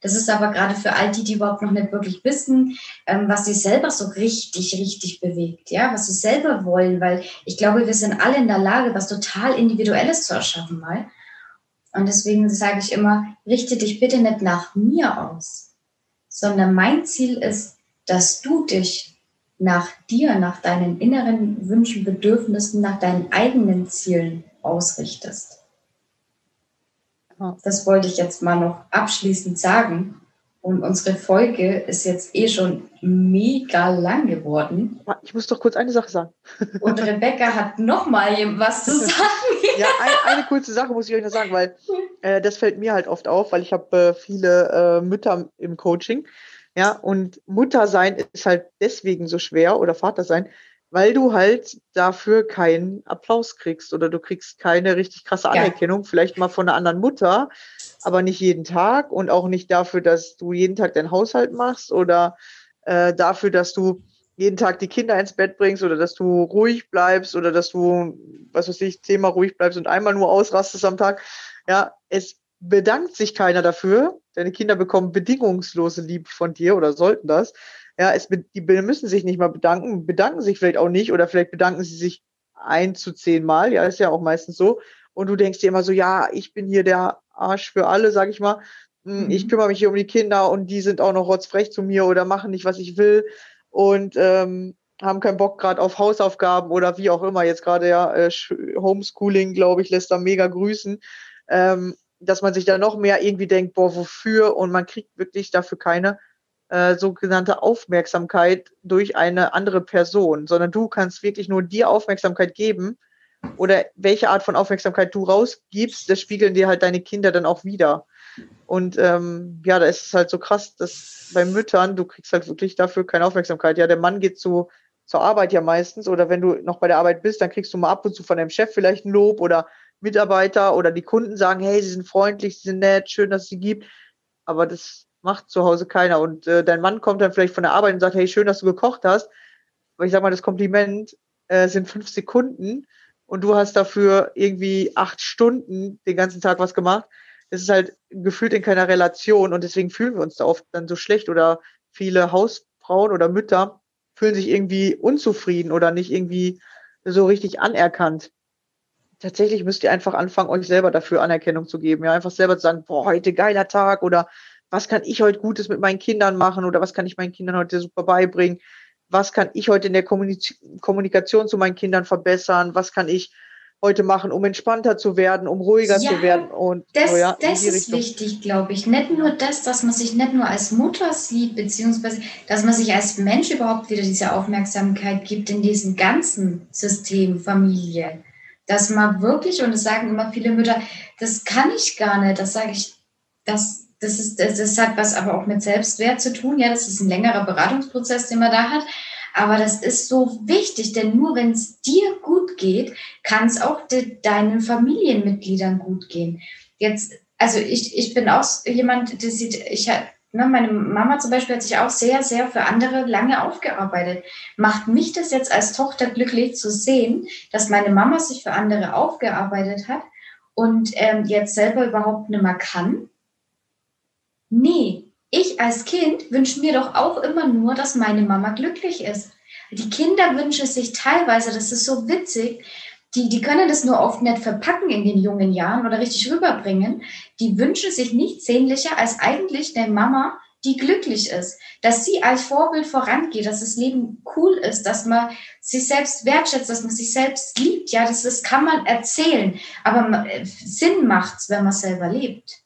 Das ist aber gerade für all die, die überhaupt noch nicht wirklich wissen, ähm, was sie selber so richtig, richtig bewegt, ja, was sie selber wollen, weil ich glaube, wir sind alle in der Lage, was total Individuelles zu erschaffen mal. Und deswegen sage ich immer, richte dich bitte nicht nach mir aus, sondern mein Ziel ist, dass du dich nach dir, nach deinen inneren Wünschen, Bedürfnissen, nach deinen eigenen Zielen ausrichtest. Das wollte ich jetzt mal noch abschließend sagen. Und unsere Folge ist jetzt eh schon mega lang geworden. Ich muss doch kurz eine Sache sagen. [LAUGHS] Und Rebecca hat noch mal was zu [LAUGHS] sagen. ja, ein, eine kurze Sache muss ich euch noch sagen, weil [LAUGHS] äh, das fällt mir halt oft auf, weil ich habe äh, viele äh, Mütter im Coaching. Ja, und Mutter sein ist halt deswegen so schwer oder Vater sein, weil du halt dafür keinen Applaus kriegst oder du kriegst keine richtig krasse Anerkennung, ja. vielleicht mal von einer anderen Mutter, aber nicht jeden Tag und auch nicht dafür, dass du jeden Tag deinen Haushalt machst oder äh, dafür, dass du jeden Tag die Kinder ins Bett bringst oder dass du ruhig bleibst oder dass du, was weiß ich, zehnmal ruhig bleibst und einmal nur ausrastest am Tag. Ja, es bedankt sich keiner dafür. Deine Kinder bekommen bedingungslose Liebe von dir oder sollten das. Ja, es, die müssen sich nicht mal bedanken, bedanken sich vielleicht auch nicht oder vielleicht bedanken sie sich ein zu zehn Mal. Ja, ist ja auch meistens so. Und du denkst dir immer so, ja, ich bin hier der Arsch für alle, sag ich mal. Hm, mhm. Ich kümmere mich hier um die Kinder und die sind auch noch rotzfrech zu mir oder machen nicht, was ich will und ähm, haben keinen Bock gerade auf Hausaufgaben oder wie auch immer. Jetzt gerade ja äh, Homeschooling, glaube ich, lässt da mega grüßen. Ähm, dass man sich da noch mehr irgendwie denkt, boah, wofür? Und man kriegt wirklich dafür keine äh, sogenannte Aufmerksamkeit durch eine andere Person, sondern du kannst wirklich nur dir Aufmerksamkeit geben oder welche Art von Aufmerksamkeit du rausgibst, das spiegeln dir halt deine Kinder dann auch wieder. Und ähm, ja, da ist es halt so krass, dass bei Müttern, du kriegst halt wirklich dafür keine Aufmerksamkeit. Ja, der Mann geht zu zur Arbeit ja meistens oder wenn du noch bei der Arbeit bist, dann kriegst du mal ab und zu von deinem Chef vielleicht ein Lob oder Mitarbeiter oder die Kunden sagen, hey, sie sind freundlich, sie sind nett, schön, dass es sie gibt. Aber das macht zu Hause keiner. Und äh, dein Mann kommt dann vielleicht von der Arbeit und sagt, hey, schön, dass du gekocht hast. Aber ich sag mal, das Kompliment äh, sind fünf Sekunden und du hast dafür irgendwie acht Stunden den ganzen Tag was gemacht. Das ist halt gefühlt in keiner Relation und deswegen fühlen wir uns da oft dann so schlecht oder viele Hausfrauen oder Mütter fühlen sich irgendwie unzufrieden oder nicht irgendwie so richtig anerkannt. Tatsächlich müsst ihr einfach anfangen, euch selber dafür Anerkennung zu geben. Ja, einfach selber zu sagen, boah, heute geiler Tag oder was kann ich heute Gutes mit meinen Kindern machen oder was kann ich meinen Kindern heute super beibringen? Was kann ich heute in der Kommunikation zu meinen Kindern verbessern? Was kann ich heute machen, um entspannter zu werden, um ruhiger ja, zu werden. Und das, so, ja, das ist wichtig, glaube ich. Nicht nur das, dass man sich nicht nur als Mutter sieht, beziehungsweise dass man sich als Mensch überhaupt wieder diese Aufmerksamkeit gibt in diesem ganzen System Familie. Dass man wirklich, und das sagen immer viele Mütter, das kann ich gar nicht, das sage ich, das, das, ist, das, das hat was aber auch mit Selbstwert zu tun. Ja, das ist ein längerer Beratungsprozess, den man da hat. Aber das ist so wichtig, denn nur wenn es dir gut geht, kann es auch de deinen Familienmitgliedern gut gehen. Jetzt, also ich, ich bin auch jemand, der sieht, ich ne, meine Mama zum Beispiel hat sich auch sehr, sehr für andere lange aufgearbeitet. Macht mich das jetzt als Tochter glücklich zu sehen, dass meine Mama sich für andere aufgearbeitet hat und ähm, jetzt selber überhaupt nicht mehr kann? Nee, ich als Kind wünsche mir doch auch immer nur, dass meine Mama glücklich ist. Die Kinder wünschen sich teilweise, das ist so witzig, die, die können das nur oft nicht verpacken in den jungen Jahren oder richtig rüberbringen. Die wünschen sich nichts sehnlicher als eigentlich eine Mama, die glücklich ist, dass sie als Vorbild vorangeht, dass das Leben cool ist, dass man sich selbst wertschätzt, dass man sich selbst liebt. Ja, das, das kann man erzählen, aber äh, Sinn macht's, wenn man selber lebt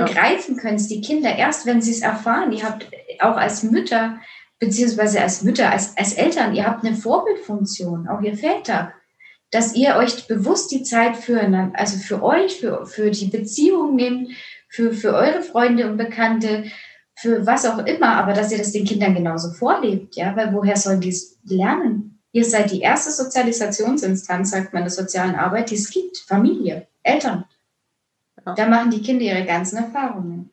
begreifen können es die Kinder erst, wenn sie es erfahren. Ihr habt auch als Mütter, beziehungsweise als Mütter, als, als Eltern, ihr habt eine Vorbildfunktion, auch ihr Väter, dass ihr euch bewusst die Zeit für, also für euch, für, für die Beziehung nehmt, für, für eure Freunde und Bekannte, für was auch immer, aber dass ihr das den Kindern genauso vorlebt, ja, weil woher sollen die es lernen? Ihr seid die erste Sozialisationsinstanz, sagt man, der sozialen Arbeit, die es gibt. Familie, Eltern. Ja. Da machen die Kinder ihre ganzen Erfahrungen.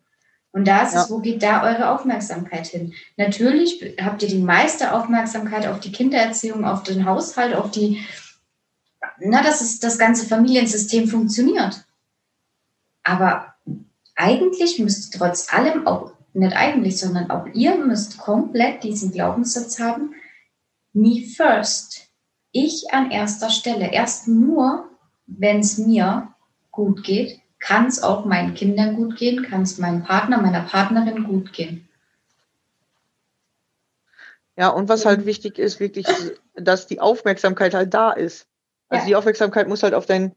Und da ist ja. es, wo geht da eure Aufmerksamkeit hin? Natürlich habt ihr die meiste Aufmerksamkeit auf die Kindererziehung, auf den Haushalt, auf die, na, dass es, das ganze Familiensystem funktioniert. Aber eigentlich müsst trotz allem auch, nicht eigentlich, sondern auch ihr müsst komplett diesen Glaubenssatz haben, me first. Ich an erster Stelle. Erst nur, wenn es mir gut geht, kann es auch meinen Kindern gut gehen, kann es meinem Partner, meiner Partnerin gut gehen. Ja, und was halt wichtig ist, wirklich, dass die Aufmerksamkeit halt da ist. Also ja. die Aufmerksamkeit muss halt auf deinen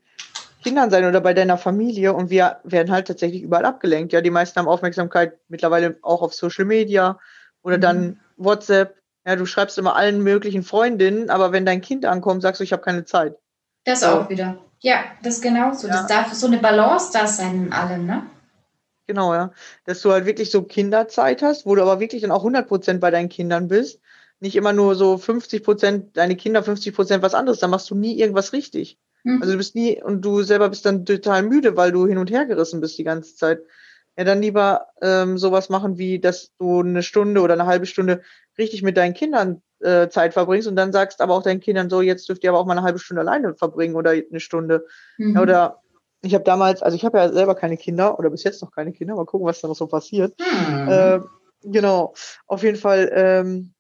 Kindern sein oder bei deiner Familie und wir werden halt tatsächlich überall abgelenkt. Ja, die meisten haben Aufmerksamkeit mittlerweile auch auf Social Media oder mhm. dann WhatsApp. Ja, du schreibst immer allen möglichen Freundinnen, aber wenn dein Kind ankommt, sagst du, ich habe keine Zeit. Das auch wieder. Ja, das ist genauso. Ja. Das darf so eine Balance da sein in allem, ne? Genau, ja. Dass du halt wirklich so Kinderzeit hast, wo du aber wirklich dann auch 100 Prozent bei deinen Kindern bist. Nicht immer nur so 50 Prozent deine Kinder, 50 Prozent was anderes. Dann machst du nie irgendwas richtig. Mhm. Also du bist nie, und du selber bist dann total müde, weil du hin und her gerissen bist die ganze Zeit. Ja, dann lieber ähm, sowas machen, wie dass du eine Stunde oder eine halbe Stunde richtig mit deinen Kindern äh, Zeit verbringst und dann sagst aber auch deinen Kindern so, jetzt dürft ihr aber auch mal eine halbe Stunde alleine verbringen oder eine Stunde. Mhm. Oder ich habe damals, also ich habe ja selber keine Kinder oder bis jetzt noch keine Kinder, mal gucken, was da noch so passiert. Mhm. Äh, genau, auf jeden Fall ähm,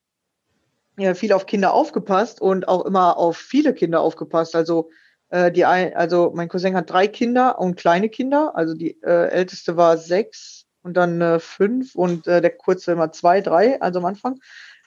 ja, viel auf Kinder aufgepasst und auch immer auf viele Kinder aufgepasst. Also äh, die ein, also mein Cousin hat drei Kinder und kleine Kinder. Also die äh, älteste war sechs und dann äh, fünf und äh, der kurze immer zwei, drei, also am Anfang.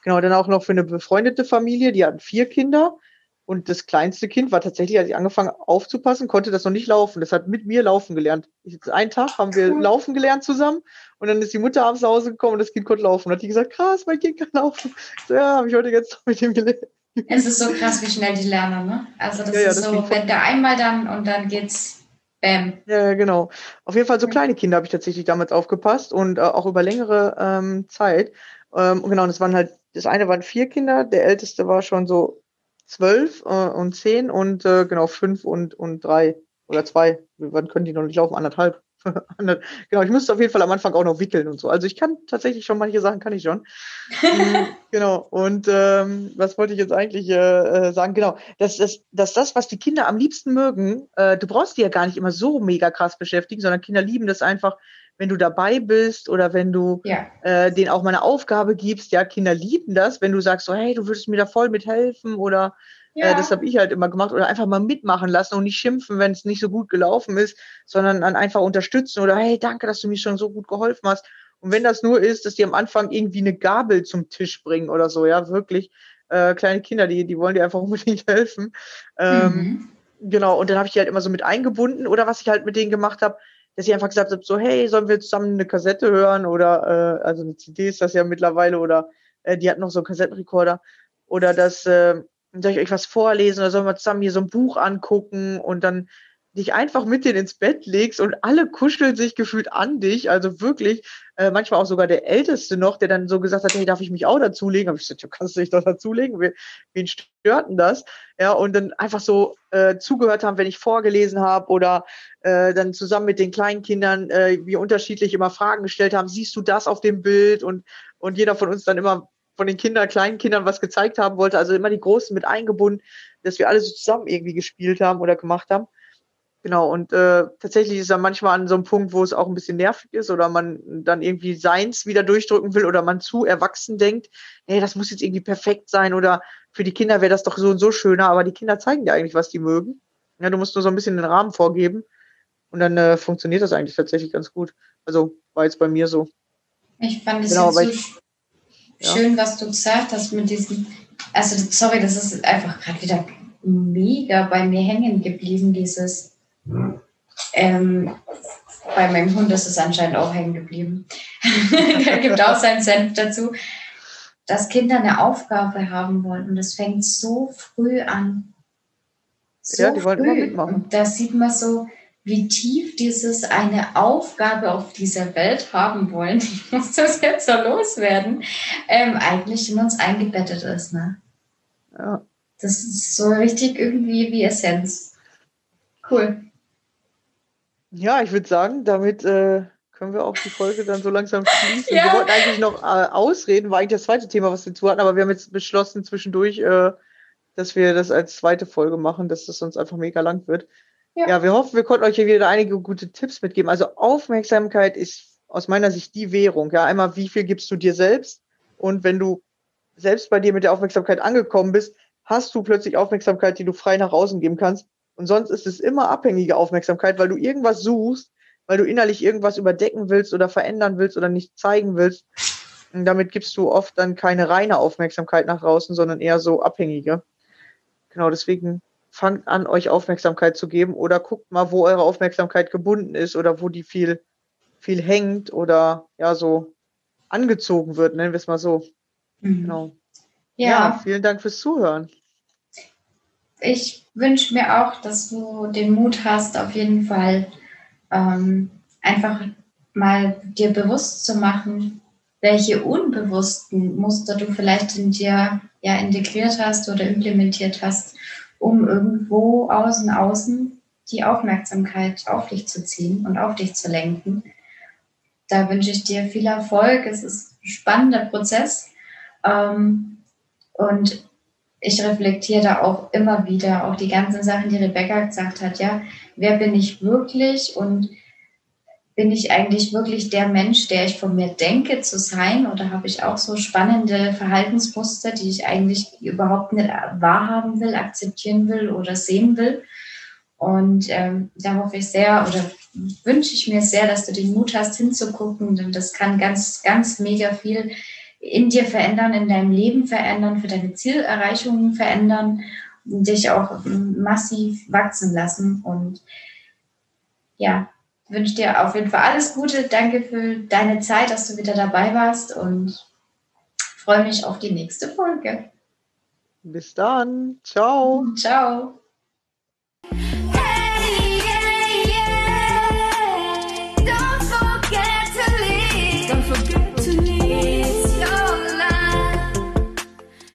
Genau, dann auch noch für eine befreundete Familie, die hatten vier Kinder. Und das kleinste Kind war tatsächlich, als ich angefangen aufzupassen, konnte das noch nicht laufen. Das hat mit mir laufen gelernt. Einen Tag haben wir laufen gelernt zusammen und dann ist die Mutter abends nach Hause gekommen und das Kind konnte laufen. Und hat die gesagt, krass, mein Kind kann laufen. So, ja, habe ich heute jetzt noch mit dem gelernt. Es ist so krass, wie schnell die lernen, ne? Also das ja, ist ja, das so, wenn der einmal dann und dann geht's Bam. Ja, genau. Auf jeden Fall so kleine Kinder habe ich tatsächlich damals aufgepasst und äh, auch über längere ähm, Zeit. Ähm, genau, und das waren halt das eine waren vier Kinder, der älteste war schon so zwölf äh, und zehn und äh, genau fünf und, und drei oder zwei. Wann können die noch nicht laufen? Anderthalb. [LAUGHS] genau, ich müsste auf jeden Fall am Anfang auch noch wickeln und so. Also ich kann tatsächlich schon manche Sachen kann ich schon. [LAUGHS] Mhm, genau. Und ähm, was wollte ich jetzt eigentlich äh, äh, sagen? Genau, dass, dass, dass das, was die Kinder am liebsten mögen, äh, du brauchst die ja gar nicht immer so mega krass beschäftigen, sondern Kinder lieben das einfach, wenn du dabei bist oder wenn du ja. äh, denen auch mal eine Aufgabe gibst. Ja, Kinder lieben das, wenn du sagst so, hey, du würdest mir da voll mithelfen oder äh, ja. äh, das habe ich halt immer gemacht oder einfach mal mitmachen lassen und nicht schimpfen, wenn es nicht so gut gelaufen ist, sondern dann einfach unterstützen oder hey, danke, dass du mir schon so gut geholfen hast. Und wenn das nur ist, dass die am Anfang irgendwie eine Gabel zum Tisch bringen oder so, ja, wirklich. Äh, kleine Kinder, die, die wollen dir einfach [LAUGHS] unbedingt helfen. Ähm, mhm. Genau, und dann habe ich die halt immer so mit eingebunden oder was ich halt mit denen gemacht habe, dass ich einfach gesagt habe, so, hey, sollen wir zusammen eine Kassette hören oder, äh, also eine CD ist das ja mittlerweile oder äh, die hat noch so einen Kassettenrekorder oder dass, äh, soll ich euch was vorlesen oder sollen wir zusammen hier so ein Buch angucken und dann dich einfach mit denen ins Bett legst und alle kuscheln sich gefühlt an dich. Also wirklich, äh, manchmal auch sogar der Älteste noch, der dann so gesagt hat, hey, darf ich mich auch dazulegen? Habe ich gesagt, du kannst dich doch dazulegen. Wen stört denn das? Ja, und dann einfach so äh, zugehört haben, wenn ich vorgelesen habe oder äh, dann zusammen mit den kleinen Kindern äh, wie unterschiedlich immer Fragen gestellt haben. Siehst du das auf dem Bild? Und, und jeder von uns dann immer von den Kindern, kleinen Kindern was gezeigt haben wollte. Also immer die Großen mit eingebunden, dass wir alle so zusammen irgendwie gespielt haben oder gemacht haben. Genau, und äh, tatsächlich ist er manchmal an so einem Punkt, wo es auch ein bisschen nervig ist oder man dann irgendwie seins wieder durchdrücken will oder man zu erwachsen denkt, nee, das muss jetzt irgendwie perfekt sein oder für die Kinder wäre das doch so und so schöner, aber die Kinder zeigen dir eigentlich, was die mögen. Ja, du musst nur so ein bisschen den Rahmen vorgeben und dann äh, funktioniert das eigentlich tatsächlich ganz gut. Also war jetzt bei mir so. Ich fand es genau, so ja. schön, was du gesagt hast mit diesem, also sorry, das ist einfach gerade wieder mega bei mir hängen geblieben, dieses ähm, bei meinem Hund ist es anscheinend auch hängen geblieben. [LAUGHS] Der gibt auch seinen Senf dazu, dass Kinder eine Aufgabe haben wollen. Und das fängt so früh an. So ja, die wollen früh. immer mitmachen. Und da sieht man so, wie tief dieses eine Aufgabe auf dieser Welt haben wollen, [LAUGHS] ich muss das jetzt so loswerden, ähm, eigentlich in uns eingebettet ist. Ne? Ja. Das ist so richtig irgendwie wie Essenz. Cool. Ja, ich würde sagen, damit äh, können wir auch die Folge dann so langsam schließen. Ja. Wir wollten eigentlich noch äh, ausreden, war eigentlich das zweite Thema, was wir zu hatten, aber wir haben jetzt beschlossen zwischendurch, äh, dass wir das als zweite Folge machen, dass das sonst einfach mega lang wird. Ja. ja, wir hoffen, wir konnten euch hier wieder einige gute Tipps mitgeben. Also Aufmerksamkeit ist aus meiner Sicht die Währung. Ja, einmal, wie viel gibst du dir selbst? Und wenn du selbst bei dir mit der Aufmerksamkeit angekommen bist, hast du plötzlich Aufmerksamkeit, die du frei nach außen geben kannst. Und sonst ist es immer abhängige Aufmerksamkeit, weil du irgendwas suchst, weil du innerlich irgendwas überdecken willst oder verändern willst oder nicht zeigen willst. Und damit gibst du oft dann keine reine Aufmerksamkeit nach draußen, sondern eher so abhängige. Genau, deswegen fangt an, euch Aufmerksamkeit zu geben oder guckt mal, wo eure Aufmerksamkeit gebunden ist oder wo die viel, viel hängt oder ja, so angezogen wird, nennen wir es mal so. Mhm. Genau. Ja. ja, vielen Dank fürs Zuhören ich wünsche mir auch, dass du den Mut hast, auf jeden Fall ähm, einfach mal dir bewusst zu machen, welche unbewussten Muster du vielleicht in dir ja integriert hast oder implementiert hast, um irgendwo außen außen die Aufmerksamkeit auf dich zu ziehen und auf dich zu lenken. Da wünsche ich dir viel Erfolg. Es ist ein spannender Prozess. Ähm, und ich reflektiere da auch immer wieder, auch die ganzen Sachen, die Rebecca gesagt hat, ja, wer bin ich wirklich und bin ich eigentlich wirklich der Mensch, der ich von mir denke zu sein oder habe ich auch so spannende Verhaltensmuster, die ich eigentlich überhaupt nicht wahrhaben will, akzeptieren will oder sehen will? Und ähm, da hoffe ich sehr oder wünsche ich mir sehr, dass du den Mut hast hinzugucken, denn das kann ganz, ganz mega viel in dir verändern, in deinem Leben verändern, für deine Zielerreichungen verändern, dich auch massiv wachsen lassen. Und ja, wünsche dir auf jeden Fall alles Gute. Danke für deine Zeit, dass du wieder dabei warst und freue mich auf die nächste Folge. Bis dann. Ciao. Ciao.